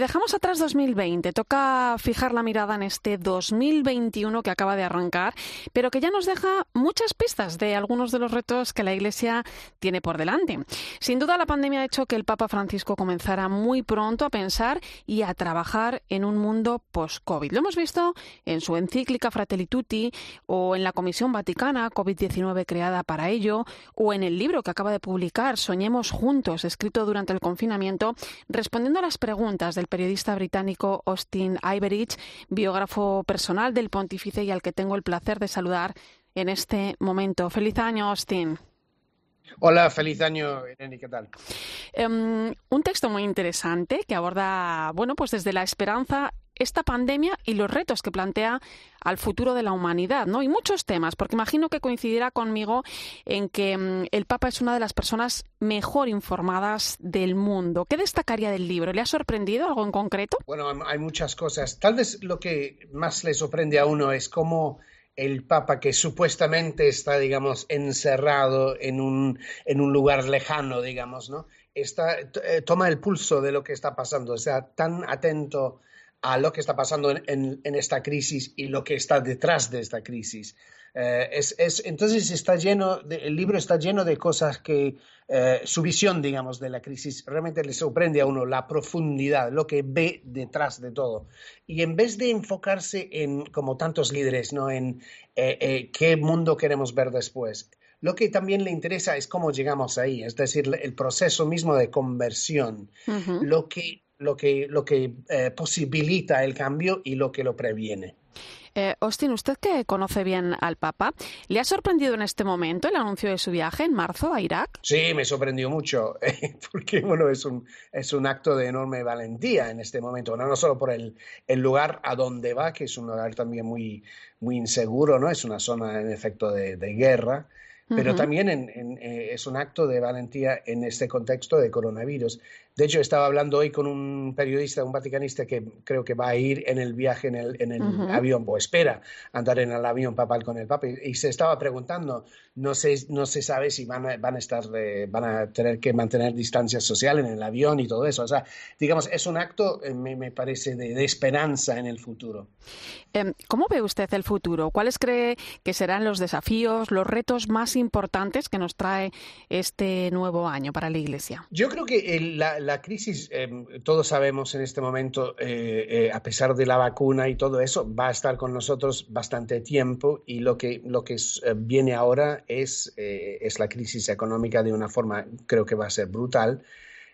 Dejamos atrás 2020. Toca fijar la mirada en este 2021 que acaba de arrancar, pero que ya nos deja muchas pistas de algunos de los retos que la Iglesia tiene por delante. Sin duda, la pandemia ha hecho que el Papa Francisco comenzara muy pronto a pensar y a trabajar en un mundo post-COVID. Lo hemos visto en su encíclica Fratelli Tutti o en la Comisión Vaticana COVID-19 creada para ello o en el libro que acaba de publicar Soñemos Juntos, escrito durante el confinamiento, respondiendo a las preguntas del periodista británico Austin Iverich, biógrafo personal del pontífice y al que tengo el placer de saludar en este momento. Feliz año, Austin. Hola, feliz año, Irene, ¿qué tal? Em, un texto muy interesante que aborda, bueno, pues desde la esperanza esta pandemia y los retos que plantea al futuro de la humanidad, ¿no? Y muchos temas, porque imagino que coincidirá conmigo en que mm, el Papa es una de las personas mejor informadas del mundo. ¿Qué destacaría del libro? ¿Le ha sorprendido algo en concreto? Bueno, hay muchas cosas. Tal vez lo que más le sorprende a uno es cómo el Papa que supuestamente está, digamos, encerrado en un, en un lugar lejano, digamos, ¿no? Está, eh, toma el pulso de lo que está pasando, o sea, tan atento a lo que está pasando en, esta crisis y lo que está detrás de esta crisis. Eh, es, entonces está lleno, el libro está lleno de cosas que eh, su visión, digamos, de la crisis realmente le sorprende a uno la profundidad, lo que ve detrás de todo. Y en vez de enfocarse en, como tantos líderes, ¿no? en eh, qué mundo queremos ver después, lo que también le interesa es cómo llegamos ahí, es decir, el proceso mismo de conversión, lo que lo que, lo que eh, posibilita el cambio y lo que lo previene. Eh, Austin, usted que conoce bien al Papa, ¿le ha sorprendido en este momento el anuncio de su viaje en marzo a Irak? Sí, me sorprendió mucho, porque bueno, es un, es un acto de enorme valentía en este momento, no, solo por el, el, lugar a donde va, que es un lugar también muy, muy inseguro, ¿no? Es una zona en efecto de, de guerra, pero también eh, es un acto de valentía en este contexto de coronavirus. De hecho, estaba hablando hoy con un periodista, un vaticanista que creo que va a ir en el viaje en el, en el avión, o espera andar en el avión papal con el Papa, y, se estaba preguntando, no se, no se sabe si van a, van a estar, eh, van a tener que mantener distancia social en el avión y todo eso. O sea, digamos, es un acto, eh, me, parece, de, esperanza en el futuro. Em, ¿Cómo ve usted el futuro? ¿Cuáles cree que serán los desafíos, los retos más importantes que nos trae este nuevo año para la Iglesia? Yo creo que la, crisis, em, todos sabemos en este momento, eh, eh, a pesar de la vacuna y todo eso, va a estar con nosotros bastante tiempo y lo que, lo que eh, viene ahora es, es la crisis económica de una forma, creo que va a ser brutal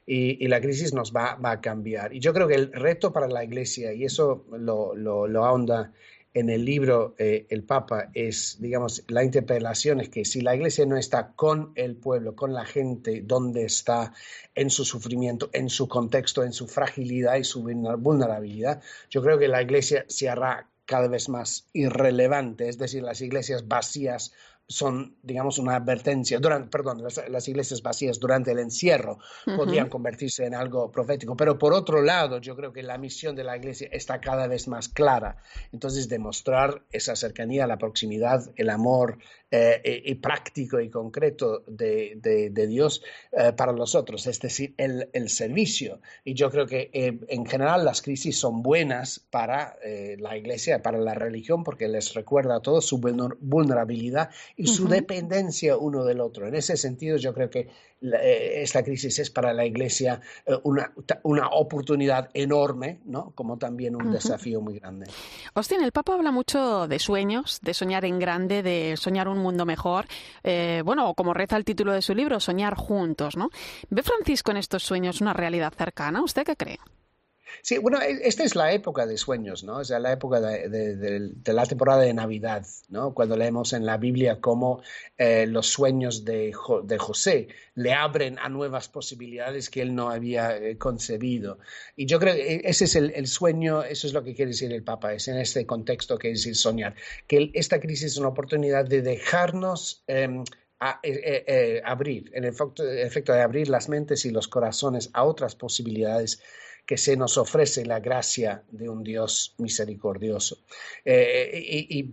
y, la crisis nos va, a cambiar. Y yo creo que el reto para la Iglesia, y eso lo, lo, ahonda en el libro eh, el Papa, es, digamos, la interpelación es que si la Iglesia no está con el pueblo, con la gente, donde está, en su sufrimiento, en su contexto, en su fragilidad y su vulnerabilidad, yo creo que la Iglesia se hará cada vez más irrelevante, es decir, las iglesias vacías son, digamos, una advertencia, durante, perdón, las, iglesias vacías durante el encierro podrían convertirse en algo profético, pero por otro lado, yo creo que la misión de la iglesia está cada vez más clara. Entonces, demostrar esa cercanía, la proximidad, el amor eh, y, práctico y concreto de, de, Dios eh, para nosotros, es decir, el, el, servicio. Y yo creo que eh, en general las crisis son buenas para la iglesia, para la religión, porque les recuerda a todos su vulnerabilidad y su dependencia uno del otro. En ese sentido, yo creo que eh, esta crisis es para la Iglesia eh, una, una oportunidad enorme, ¿no? como también un desafío muy grande. Austin, el Papa habla mucho de sueños, de soñar en grande, de soñar un mundo mejor. Eh, bueno, como reza el título de su libro, soñar juntos. ¿no? ¿Ve Francisco en estos sueños una realidad cercana? ¿Usted qué cree? Sí, bueno, e, esta es la época de sueños, ¿no? O sea, la época de, la temporada de Navidad, ¿no? Cuando leemos en la Biblia cómo eh, los sueños de, José le abren a nuevas posibilidades que él no había eh, concebido. Y yo creo que ese es el, sueño, eso es lo que quiere decir el Papa, es en este contexto que es decir soñar, que esta crisis es una oportunidad de dejarnos... Em, eh, abrir, el efecto, el efecto de abrir las mentes y los corazones a otras posibilidades que se nos ofrece la gracia de un Dios misericordioso. Eh, y,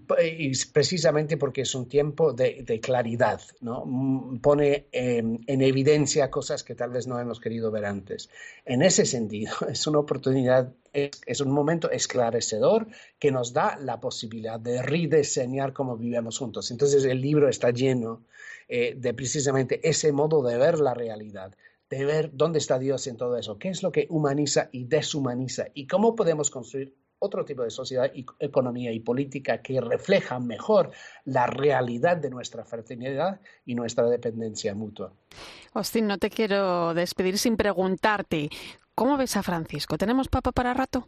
precisamente porque es un tiempo de, claridad, ¿no? Mm, pone em, en evidencia cosas que tal vez no hemos querido ver antes. En ese sentido, es una oportunidad, es, un momento esclarecedor que nos da la posibilidad de rediseñar cómo vivimos juntos. Entonces el libro está lleno eh, de precisamente ese modo de ver la realidad de ver dónde está Dios en todo eso, qué es lo que humaniza y deshumaniza y cómo podemos construir otro tipo de sociedad economía y política que refleja mejor la realidad de nuestra fraternidad y nuestra dependencia mutua. Austin, no te quiero despedir sin preguntarte, ¿cómo ves a Francisco? ¿Tenemos papa para rato?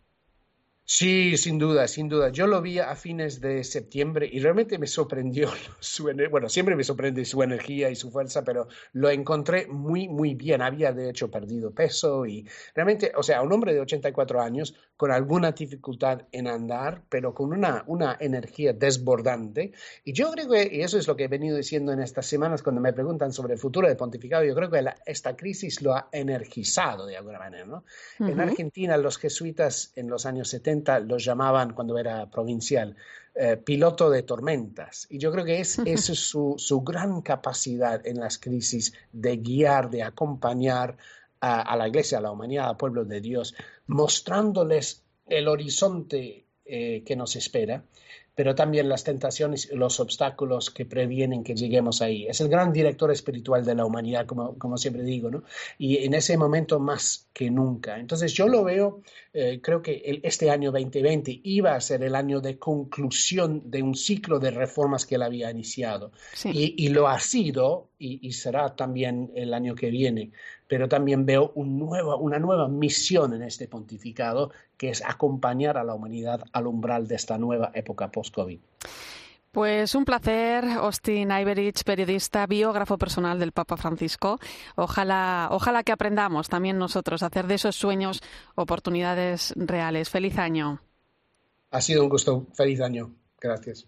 Sí, sin duda, sin duda. Yo lo vi a fines de septiembre y realmente me sorprendió su bueno, siempre me sorprende su energía y su fuerza, pero lo encontré muy, muy bien. Había de hecho perdido peso y realmente, o sea, un hombre de 84 años con alguna dificultad en andar, pero con una, una energía desbordante. Y yo creo que, y eso es lo que he venido diciendo en estas semanas cuando me preguntan sobre el futuro del pontificado, yo creo que esta crisis lo ha energizado de alguna manera, ¿no? En Argentina, los jesuitas en los años 70 los llamaban cuando era provincial. Eh, piloto de tormentas. Y yo creo que es, es su, su, gran capacidad en las crisis de guiar, de acompañar a, la iglesia, a la humanidad, al pueblo de Dios, mostrándoles el horizonte eh, que nos espera pero también las tentaciones y los obstáculos que previenen que lleguemos ahí. Es el gran director espiritual de la humanidad, como, como siempre digo, ¿no? Y en ese momento más que nunca. Entonces yo lo veo, eh, creo que este año 2020 iba a ser el año de conclusión de un ciclo de reformas que él había iniciado. Y, lo ha sido y, y será también el año que viene pero también veo un nuevo, una nueva misión en este pontificado, que es acompañar a la humanidad al umbral de esta nueva época post-COVID. Pues un placer, Austin Iverich, periodista, biógrafo personal del Papa Francisco. Ojalá, ojalá que aprendamos también nosotros a hacer de esos sueños oportunidades reales. Feliz año. Ha sido un gusto. Feliz año. Gracias.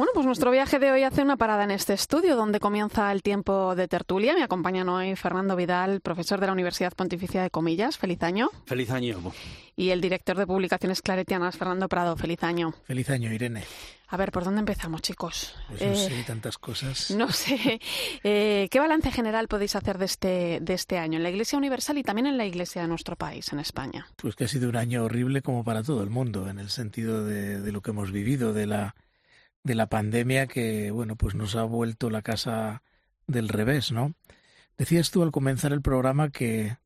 Bueno, pues nuestro viaje de hoy hace una parada en este estudio donde comienza el tiempo de tertulia. Me acompañan hoy Fernando Vidal, profesor de la Universidad Pontificia de Comillas. Feliz año. Feliz año. Y el director de publicaciones claretianas, Fernando Prado. Feliz año. Feliz año, Irene. A ver, ¿por dónde empezamos, chicos? Pues no sé, eh, tantas cosas. No sé. Eh, ¿Qué balance general podéis hacer de este, de este año en la Iglesia Universal y también en la Iglesia de nuestro país, en España? Pues que ha sido un año horrible como para todo el mundo, en el sentido de, de lo que hemos vivido, de la de la pandemia que, bueno, pues nos ha vuelto la casa del revés, ¿no? Decías tú al comenzar el programa que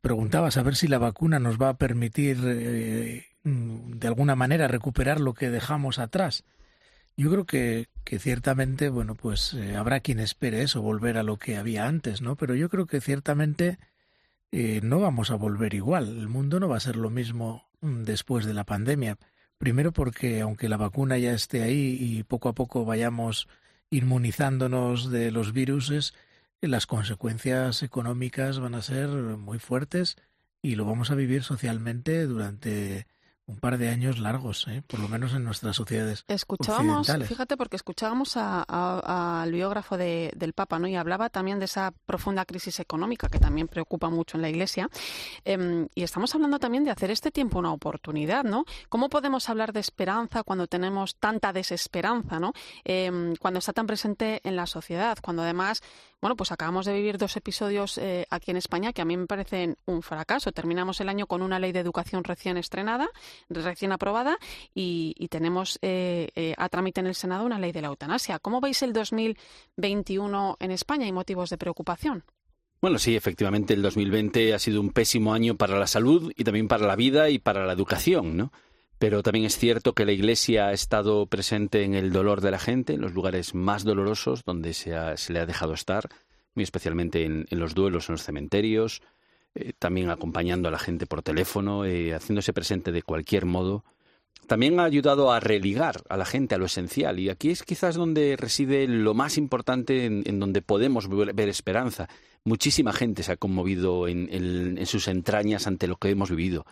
preguntabas a ver si la vacuna nos va a permitir eh, de alguna manera recuperar lo que dejamos atrás. Yo creo que, que ciertamente, bueno, pues eh, habrá quien espere eso, volver a lo que había antes, ¿no? Pero yo creo que ciertamente eh, no vamos a volver igual. El mundo no va a ser lo mismo mm, después de la pandemia. Primero porque aunque la vacuna ya esté ahí y poco a poco vayamos inmunizándonos de los virus, las consecuencias económicas van a ser muy fuertes y lo vamos a vivir socialmente durante un par de años largos, ¿eh? por lo menos en nuestras sociedades. Escuchábamos, fíjate, porque escuchábamos al biógrafo del Papa, ¿no? Y hablaba también de esa profunda crisis económica que también preocupa mucho en la Iglesia. Em, y estamos hablando también de hacer este tiempo una oportunidad, ¿no? ¿Cómo podemos hablar de esperanza cuando tenemos tanta desesperanza, ¿no? Em, cuando está tan presente en la sociedad, cuando además bueno, pues acabamos de vivir dos episodios eh, aquí en España que a mí me parecen un fracaso. Terminamos el año con una ley de educación recién estrenada, recién aprobada, y, tenemos eh, eh, a trámite en el Senado una ley de la eutanasia. ¿Cómo veis el 2021 en España y motivos de preocupación? Bueno, sí, efectivamente, el 2020 ha sido un pésimo año para la salud y también para la vida y para la educación, ¿no? Pero también es cierto que la Iglesia ha estado presente en el dolor de la gente, en los lugares más dolorosos donde se, le ha dejado estar, muy especialmente en, los duelos en los cementerios, eh, también acompañando a la gente por teléfono, eh, haciéndose presente de cualquier modo. También ha ayudado a religar a la gente a lo esencial y aquí es quizás donde reside lo más importante en, donde podemos ver, esperanza. Muchísima gente se ha conmovido en sus entrañas ante lo que hemos vivido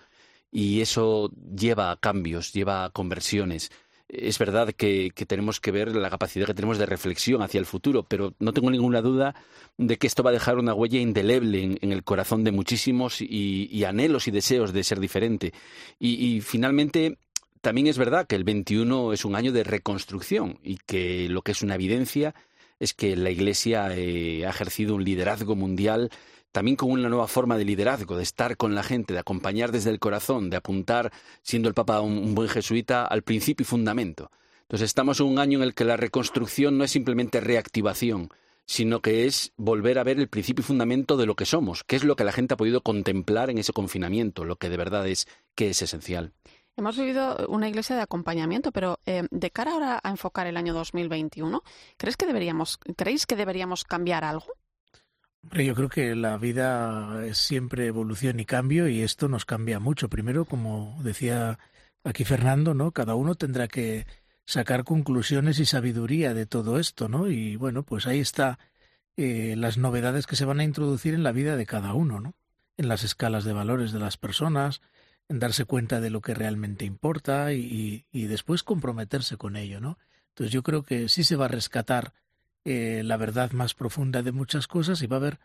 y eso lleva a cambios, lleva a conversiones. Es verdad que, tenemos que ver la capacidad que tenemos de reflexión hacia el futuro, pero no tengo ninguna duda de que esto va a dejar una huella indeleble en, el corazón de muchísimos y, anhelos y deseos de ser diferente. Y, finalmente, también es verdad que el 21 es un año de reconstrucción y que lo que es una evidencia es que la Iglesia eh, ha ejercido un liderazgo mundial también con una nueva forma de liderazgo, de estar con la gente, de acompañar desde el corazón, de apuntar, siendo el Papa un, buen jesuita, al principio y fundamento. Entonces estamos en un año en el que la reconstrucción no es simplemente reactivación, sino que es volver a ver el principio y fundamento de lo que somos, que es lo que la gente ha podido contemplar en ese confinamiento, lo que de verdad es que es esencial. Hemos vivido una iglesia de acompañamiento, pero eh, de cara ahora a enfocar el año 2021, ¿crees que deberíamos, ¿creéis que deberíamos cambiar algo? Yo creo que la vida es siempre evolución y cambio y esto nos cambia mucho. Primero, como decía aquí Fernando, ¿no? Cada uno tendrá que sacar conclusiones y sabiduría de todo esto, ¿no? Y bueno, pues ahí está eh, las novedades que se van a introducir en la vida de cada uno, ¿no? En las escalas de valores de las personas, en darse cuenta de lo que realmente importa y, y después comprometerse con ello, ¿no? Entonces yo creo que sí se va a rescatar eh, la verdad más profunda de muchas cosas y va a haber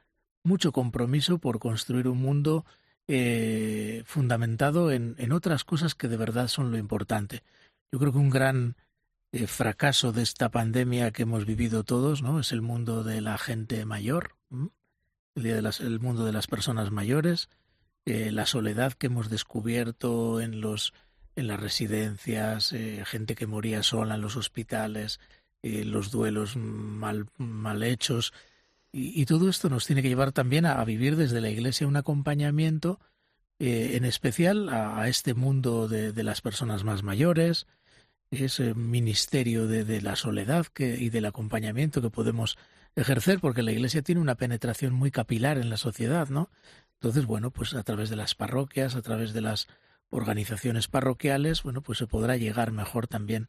mucho compromiso por construir un mundo eh, fundamentado en, en, otras cosas que de verdad son lo importante. Yo creo que un gran eh, fracaso de esta pandemia que hemos vivido todos ¿no? es el mundo de la gente mayor, el, día de las, el mundo de las personas mayores, la soledad que hemos descubierto en los en las residencias, gente que moría sola en los hospitales, eh, los duelos mal, mal hechos. Y, todo esto nos tiene que llevar también a, vivir desde la Iglesia un acompañamiento, eh, en especial a, este mundo de, de, las personas más mayores, ese ministerio de, de la soledad que, y del acompañamiento que podemos ejercer, porque la Iglesia tiene una penetración muy capilar en la sociedad, ¿no? Entonces, bueno, pues a través de las parroquias, a través de las organizaciones parroquiales, bueno, pues se podrá llegar mejor también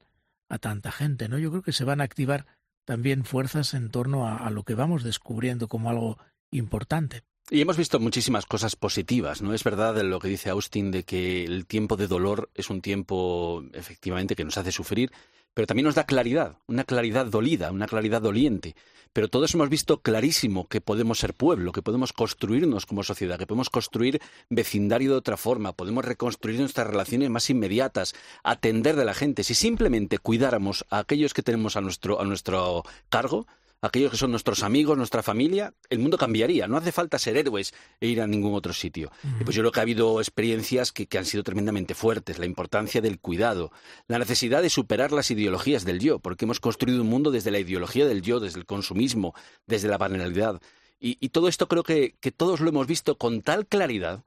a tanta gente, ¿no? Yo creo que se van a activar también fuerzas en torno a, lo que vamos descubriendo como algo importante. Y hemos visto muchísimas cosas positivas, ¿no? Es verdad lo que dice Austin de que el tiempo de dolor es un tiempo efectivamente que nos hace sufrir, pero también nos da claridad, una claridad dolida, una claridad doliente. Pero todos hemos visto clarísimo que podemos ser pueblo, que podemos construirnos como sociedad, que podemos construir vecindario de otra forma, podemos reconstruir nuestras relaciones más inmediatas, atender de la gente. Si simplemente cuidáramos a aquellos que tenemos a nuestro, a nuestro cargo, aquellos que son nuestros amigos, nuestra familia, el mundo cambiaría. No hace falta ser héroes e ir a ningún otro sitio. Y pues yo creo que ha habido experiencias que, han sido tremendamente fuertes. La importancia del cuidado, la necesidad de superar las ideologías del yo, porque hemos construido un mundo desde la ideología del yo, desde el consumismo, desde la banalidad. Y, todo esto creo que, todos lo hemos visto con tal claridad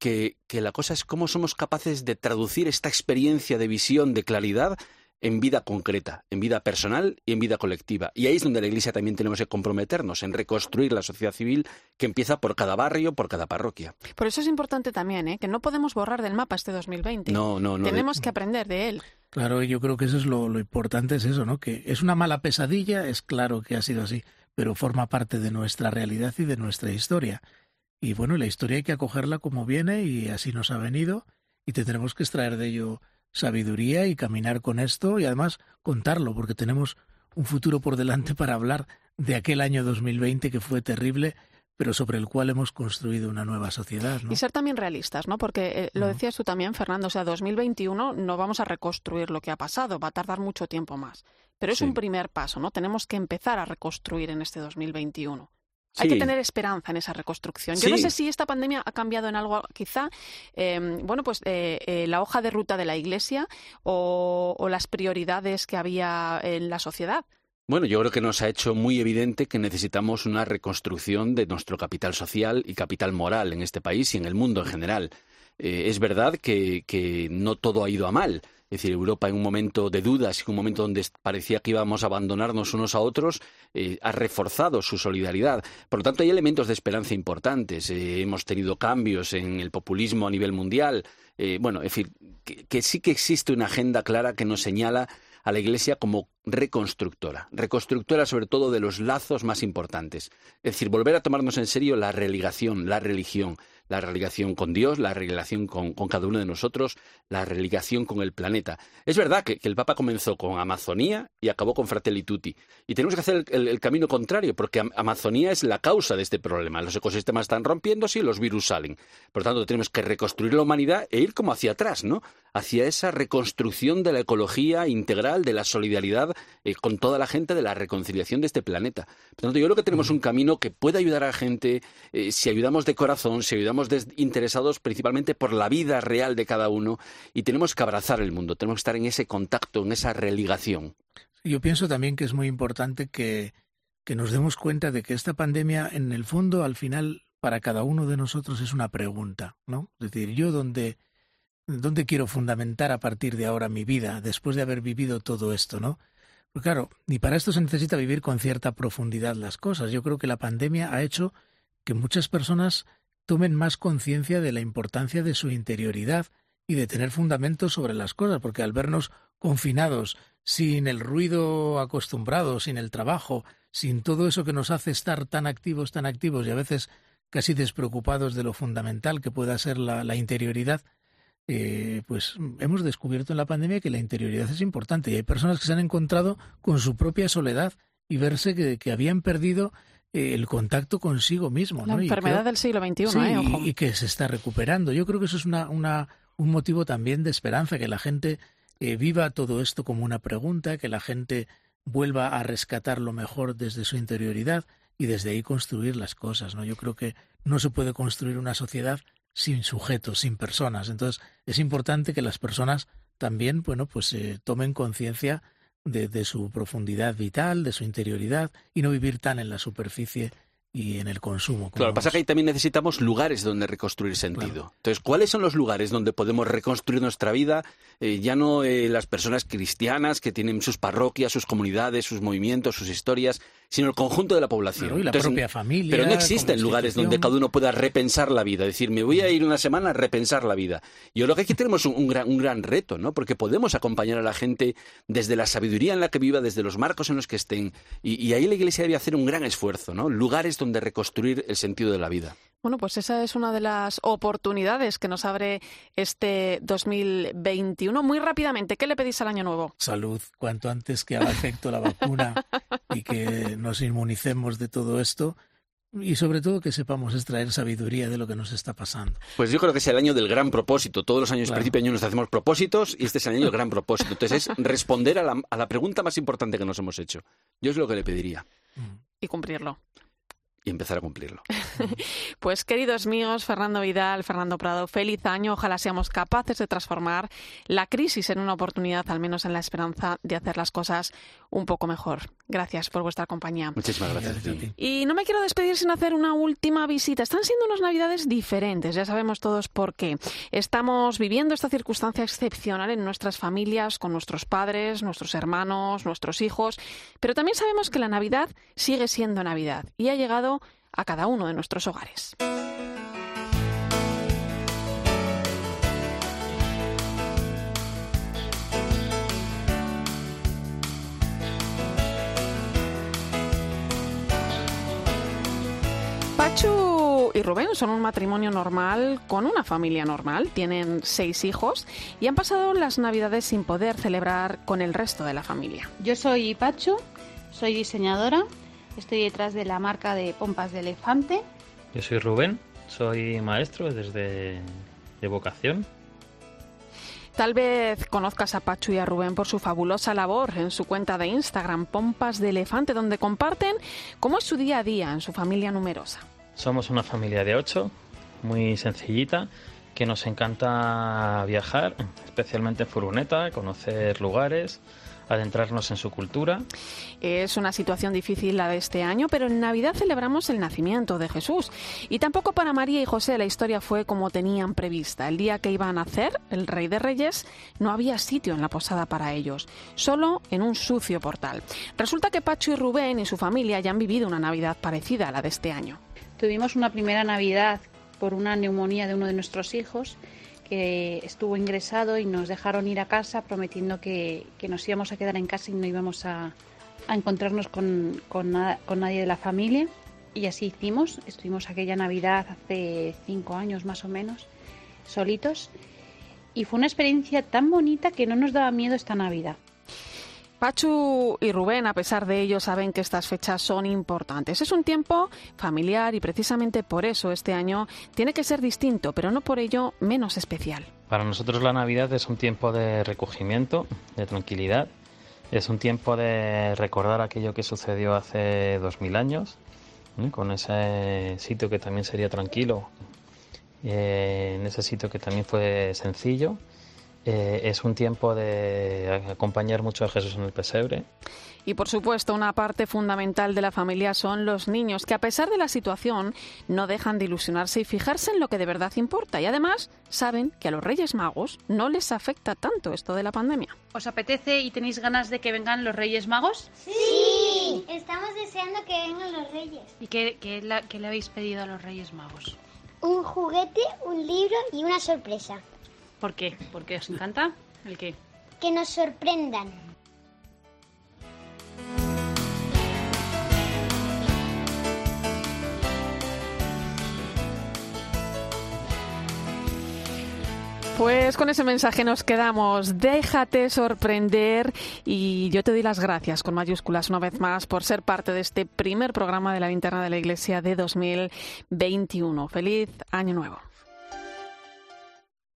que, que la cosa es cómo somos capaces de traducir esta experiencia de visión, de claridad, en vida concreta, en vida personal y en vida colectiva. Y ahí es donde la Iglesia también tenemos que comprometernos, en reconstruir la sociedad civil que empieza por cada barrio, por cada parroquia. Por eso es importante también ¿eh? que no podemos borrar del mapa este 2020. No, no, no. Tenemos que aprender de él. Claro, yo creo que eso es lo, lo importante, es eso, ¿no? Que es una mala pesadilla, es claro que ha sido así, pero forma parte de nuestra realidad y de nuestra historia. Y bueno, la historia hay que acogerla como viene y así nos ha venido y tendremos que extraer de ello sabiduría y caminar con esto y además contarlo, porque tenemos un futuro por delante para hablar de aquel año 2020 que fue terrible, pero sobre el cual hemos construido una nueva sociedad. Y ser también realistas, ¿no? Porque eh, lo decías tú también, Fernando, o sea, 2021 no vamos a reconstruir lo que ha pasado, va a tardar mucho tiempo más. Pero es un primer paso, ¿no? Tenemos que empezar a reconstruir en este 2021. Hay que tener esperanza en esa reconstrucción. Yo no sé si esta pandemia ha cambiado en algo, quizá, em, bueno, pues eh, eh, la hoja de ruta de la Iglesia o, las prioridades que había en la sociedad. Bueno, yo creo que nos ha hecho muy evidente que necesitamos una reconstrucción de nuestro capital social y capital moral en este país y en el mundo en general. Eh, es verdad que no todo ha ido a mal. Es decir, Europa en un momento de dudas, en un momento donde parecía que íbamos a abandonarnos unos a otros, eh, ha reforzado su solidaridad. Por lo tanto, hay elementos de esperanza importantes. Eh, hemos tenido cambios en el populismo a nivel mundial. Eh, bueno, es decir, que sí que existe una agenda clara que nos señala a la Iglesia como reconstructora, reconstructora sobre todo de los lazos más importantes. Es decir, volver a tomarnos en serio la religación, la religión, la religación con Dios, la religación con, cada uno de nosotros, la religación con el planeta. Es verdad que, el Papa comenzó con Amazonía y acabó con Fratelli Tutti. Y tenemos que hacer el, camino contrario, porque Amazonía es la causa de este problema. Los ecosistemas están rompiéndose y los virus salen. Por lo tanto, tenemos que reconstruir la humanidad e ir como hacia atrás, ¿no? Hacia esa reconstrucción de la ecología integral, de la solidaridad eh, con toda la gente, de la reconciliación de este planeta. Por lo tanto, yo creo que tenemos un camino que puede ayudar a la gente eh, si ayudamos de corazón, si ayudamos interesados principalmente por la vida real de cada uno y tenemos que abrazar el mundo, tenemos que estar en ese contacto, en esa religación. Yo pienso también que es muy importante que, que nos demos cuenta de que esta pandemia, en el fondo, al final, para cada uno de nosotros es una pregunta, ¿no? Es decir, yo dónde, dónde quiero fundamentar a partir de ahora mi vida, después de haber vivido todo esto, ¿no? Pues claro, y para esto se necesita vivir con cierta profundidad las cosas. Yo creo que la pandemia ha hecho que muchas personas tomen más conciencia de la importancia de su interioridad y de tener fundamentos sobre las cosas, porque al vernos confinados, sin el ruido acostumbrado, sin el trabajo, sin todo eso que nos hace estar tan activos, tan activos y a veces casi despreocupados de lo fundamental que pueda ser la, interioridad, eh, pues hemos descubierto en la pandemia que la interioridad es importante y hay personas que se han encontrado con su propia soledad y verse que habían perdido el contacto consigo mismo. La enfermedad del siglo XXI, ¿eh? Y, que se está recuperando. Yo creo que eso es una, una, un motivo también de esperanza, que la gente eh, viva todo esto como una pregunta, que la gente vuelva a rescatar lo mejor desde su interioridad y desde ahí construir las cosas. ¿no? Yo creo que no se puede construir una sociedad sin sujetos, sin personas. Entonces es importante que las personas también, bueno, pues eh, tomen conciencia de, su profundidad vital, de su interioridad, y no vivir tan en la superficie y en el consumo. Claro, lo que pasa es que ahí también necesitamos lugares donde reconstruir sentido. Entonces, ¿cuáles son los lugares donde podemos reconstruir nuestra vida? Eh, ya no eh, las personas cristianas que tienen sus parroquias, sus comunidades, sus movimientos, sus historias, sino el conjunto de la población. y la propia familia. Pero no existen lugares donde cada uno pueda repensar la vida. Decir, me voy a ir una semana a repensar la vida. Yo creo que aquí tenemos un, gran, un gran reto, ¿no? Porque podemos acompañar a la gente desde la sabiduría en la que viva, desde los marcos en los que estén. Y, y ahí la Iglesia debe hacer un gran esfuerzo, ¿no? Lugares donde reconstruir el sentido de la vida. Bueno, pues esa es una de las oportunidades que nos abre este 2021. Muy rápidamente, ¿qué le pedís al año nuevo? Salud, cuanto antes que haga efecto la vacuna y que nos inmunicemos de todo esto y sobre todo que sepamos extraer sabiduría de lo que nos está pasando. Pues yo creo que es el año del gran propósito. Todos los años, claro. principio de año, nos hacemos propósitos y este es el año del gran propósito. Entonces es responder a la, a la pregunta más importante que nos hemos hecho. Yo es lo que le pediría. Y cumplirlo y empezar a cumplirlo. pues queridos míos, Fernando Vidal, Fernando Prado, feliz año. Ojalá seamos capaces de transformar la crisis en una oportunidad, al menos en la esperanza de hacer las cosas un poco mejor. Gracias por vuestra compañía. Muchísimas gracias. gracias y no me quiero despedir sin hacer una última visita. Están siendo unas navidades diferentes, ya sabemos todos por qué. Estamos viviendo esta circunstancia excepcional en nuestras familias, con nuestros padres, nuestros hermanos, nuestros hijos, pero también sabemos que la Navidad sigue siendo Navidad y ha llegado a cada uno de nuestros hogares. Pachu y Rubén son un matrimonio normal con una familia normal. Tienen seis hijos y han pasado las navidades sin poder celebrar con el resto de la familia. Yo soy Pachu, soy diseñadora, estoy detrás de la marca de pompas de elefante. Yo soy Rubén, soy maestro desde de vocación. Tal vez conozcas a Pachu y a Rubén por su fabulosa labor en su cuenta de Instagram, Pompas de Elefante, donde comparten cómo es su día a día en su familia numerosa. Somos una familia de ocho, muy sencillita, que nos encanta viajar, especialmente en furgoneta, conocer lugares, adentrarnos en su cultura. Es una situación difícil la de este año, pero en Navidad celebramos el nacimiento de Jesús. Y tampoco para María y José la historia fue como tenían prevista. El día que iban a nacer, el Rey de Reyes, no había sitio en la posada para ellos, solo en un sucio portal. Resulta que Pacho y Rubén y su familia ya han vivido una Navidad parecida a la de este año. Tuvimos una primera Navidad por una neumonía de uno de nuestros hijos que estuvo ingresado y nos dejaron ir a casa prometiendo que, que nos íbamos a quedar en casa y no íbamos a, a encontrarnos con, con, con, nadie de la familia. Y así hicimos. Estuvimos aquella Navidad hace cinco años más o menos, solitos. Y fue una experiencia tan bonita que no nos daba miedo esta Navidad. Pachu y Rubén, a pesar de ello, saben que estas fechas son importantes. Es un tiempo familiar y precisamente por eso este año tiene que ser distinto, pero no por ello menos especial. Para nosotros la Navidad es un tiempo de recogimiento, de tranquilidad. Es un tiempo de recordar aquello que sucedió hace dos mil años, ¿eh? con ese sitio que también sería tranquilo, eh, en ese sitio que también fue sencillo eh, es un tiempo de acompañar mucho a Jesús en el pesebre. Y por supuesto, una parte fundamental de la familia son los niños, que a pesar de la situación no dejan de ilusionarse y fijarse en lo que de verdad importa. Y además saben que a los Reyes Magos no les afecta tanto esto de la pandemia. ¿Os apetece y tenéis ganas de que vengan los Reyes Magos? Sí, estamos deseando que vengan los Reyes. ¿Y qué, qué, la, qué le habéis pedido a los Reyes Magos? Un juguete, un libro y una sorpresa. ¿Por qué? ¿Por qué os encanta? ¿El qué? Que nos sorprendan. Pues con ese mensaje nos quedamos. Déjate sorprender y yo te doy las gracias con mayúsculas una vez más por ser parte de este primer programa de la linterna de la Iglesia de 2021. Feliz año nuevo.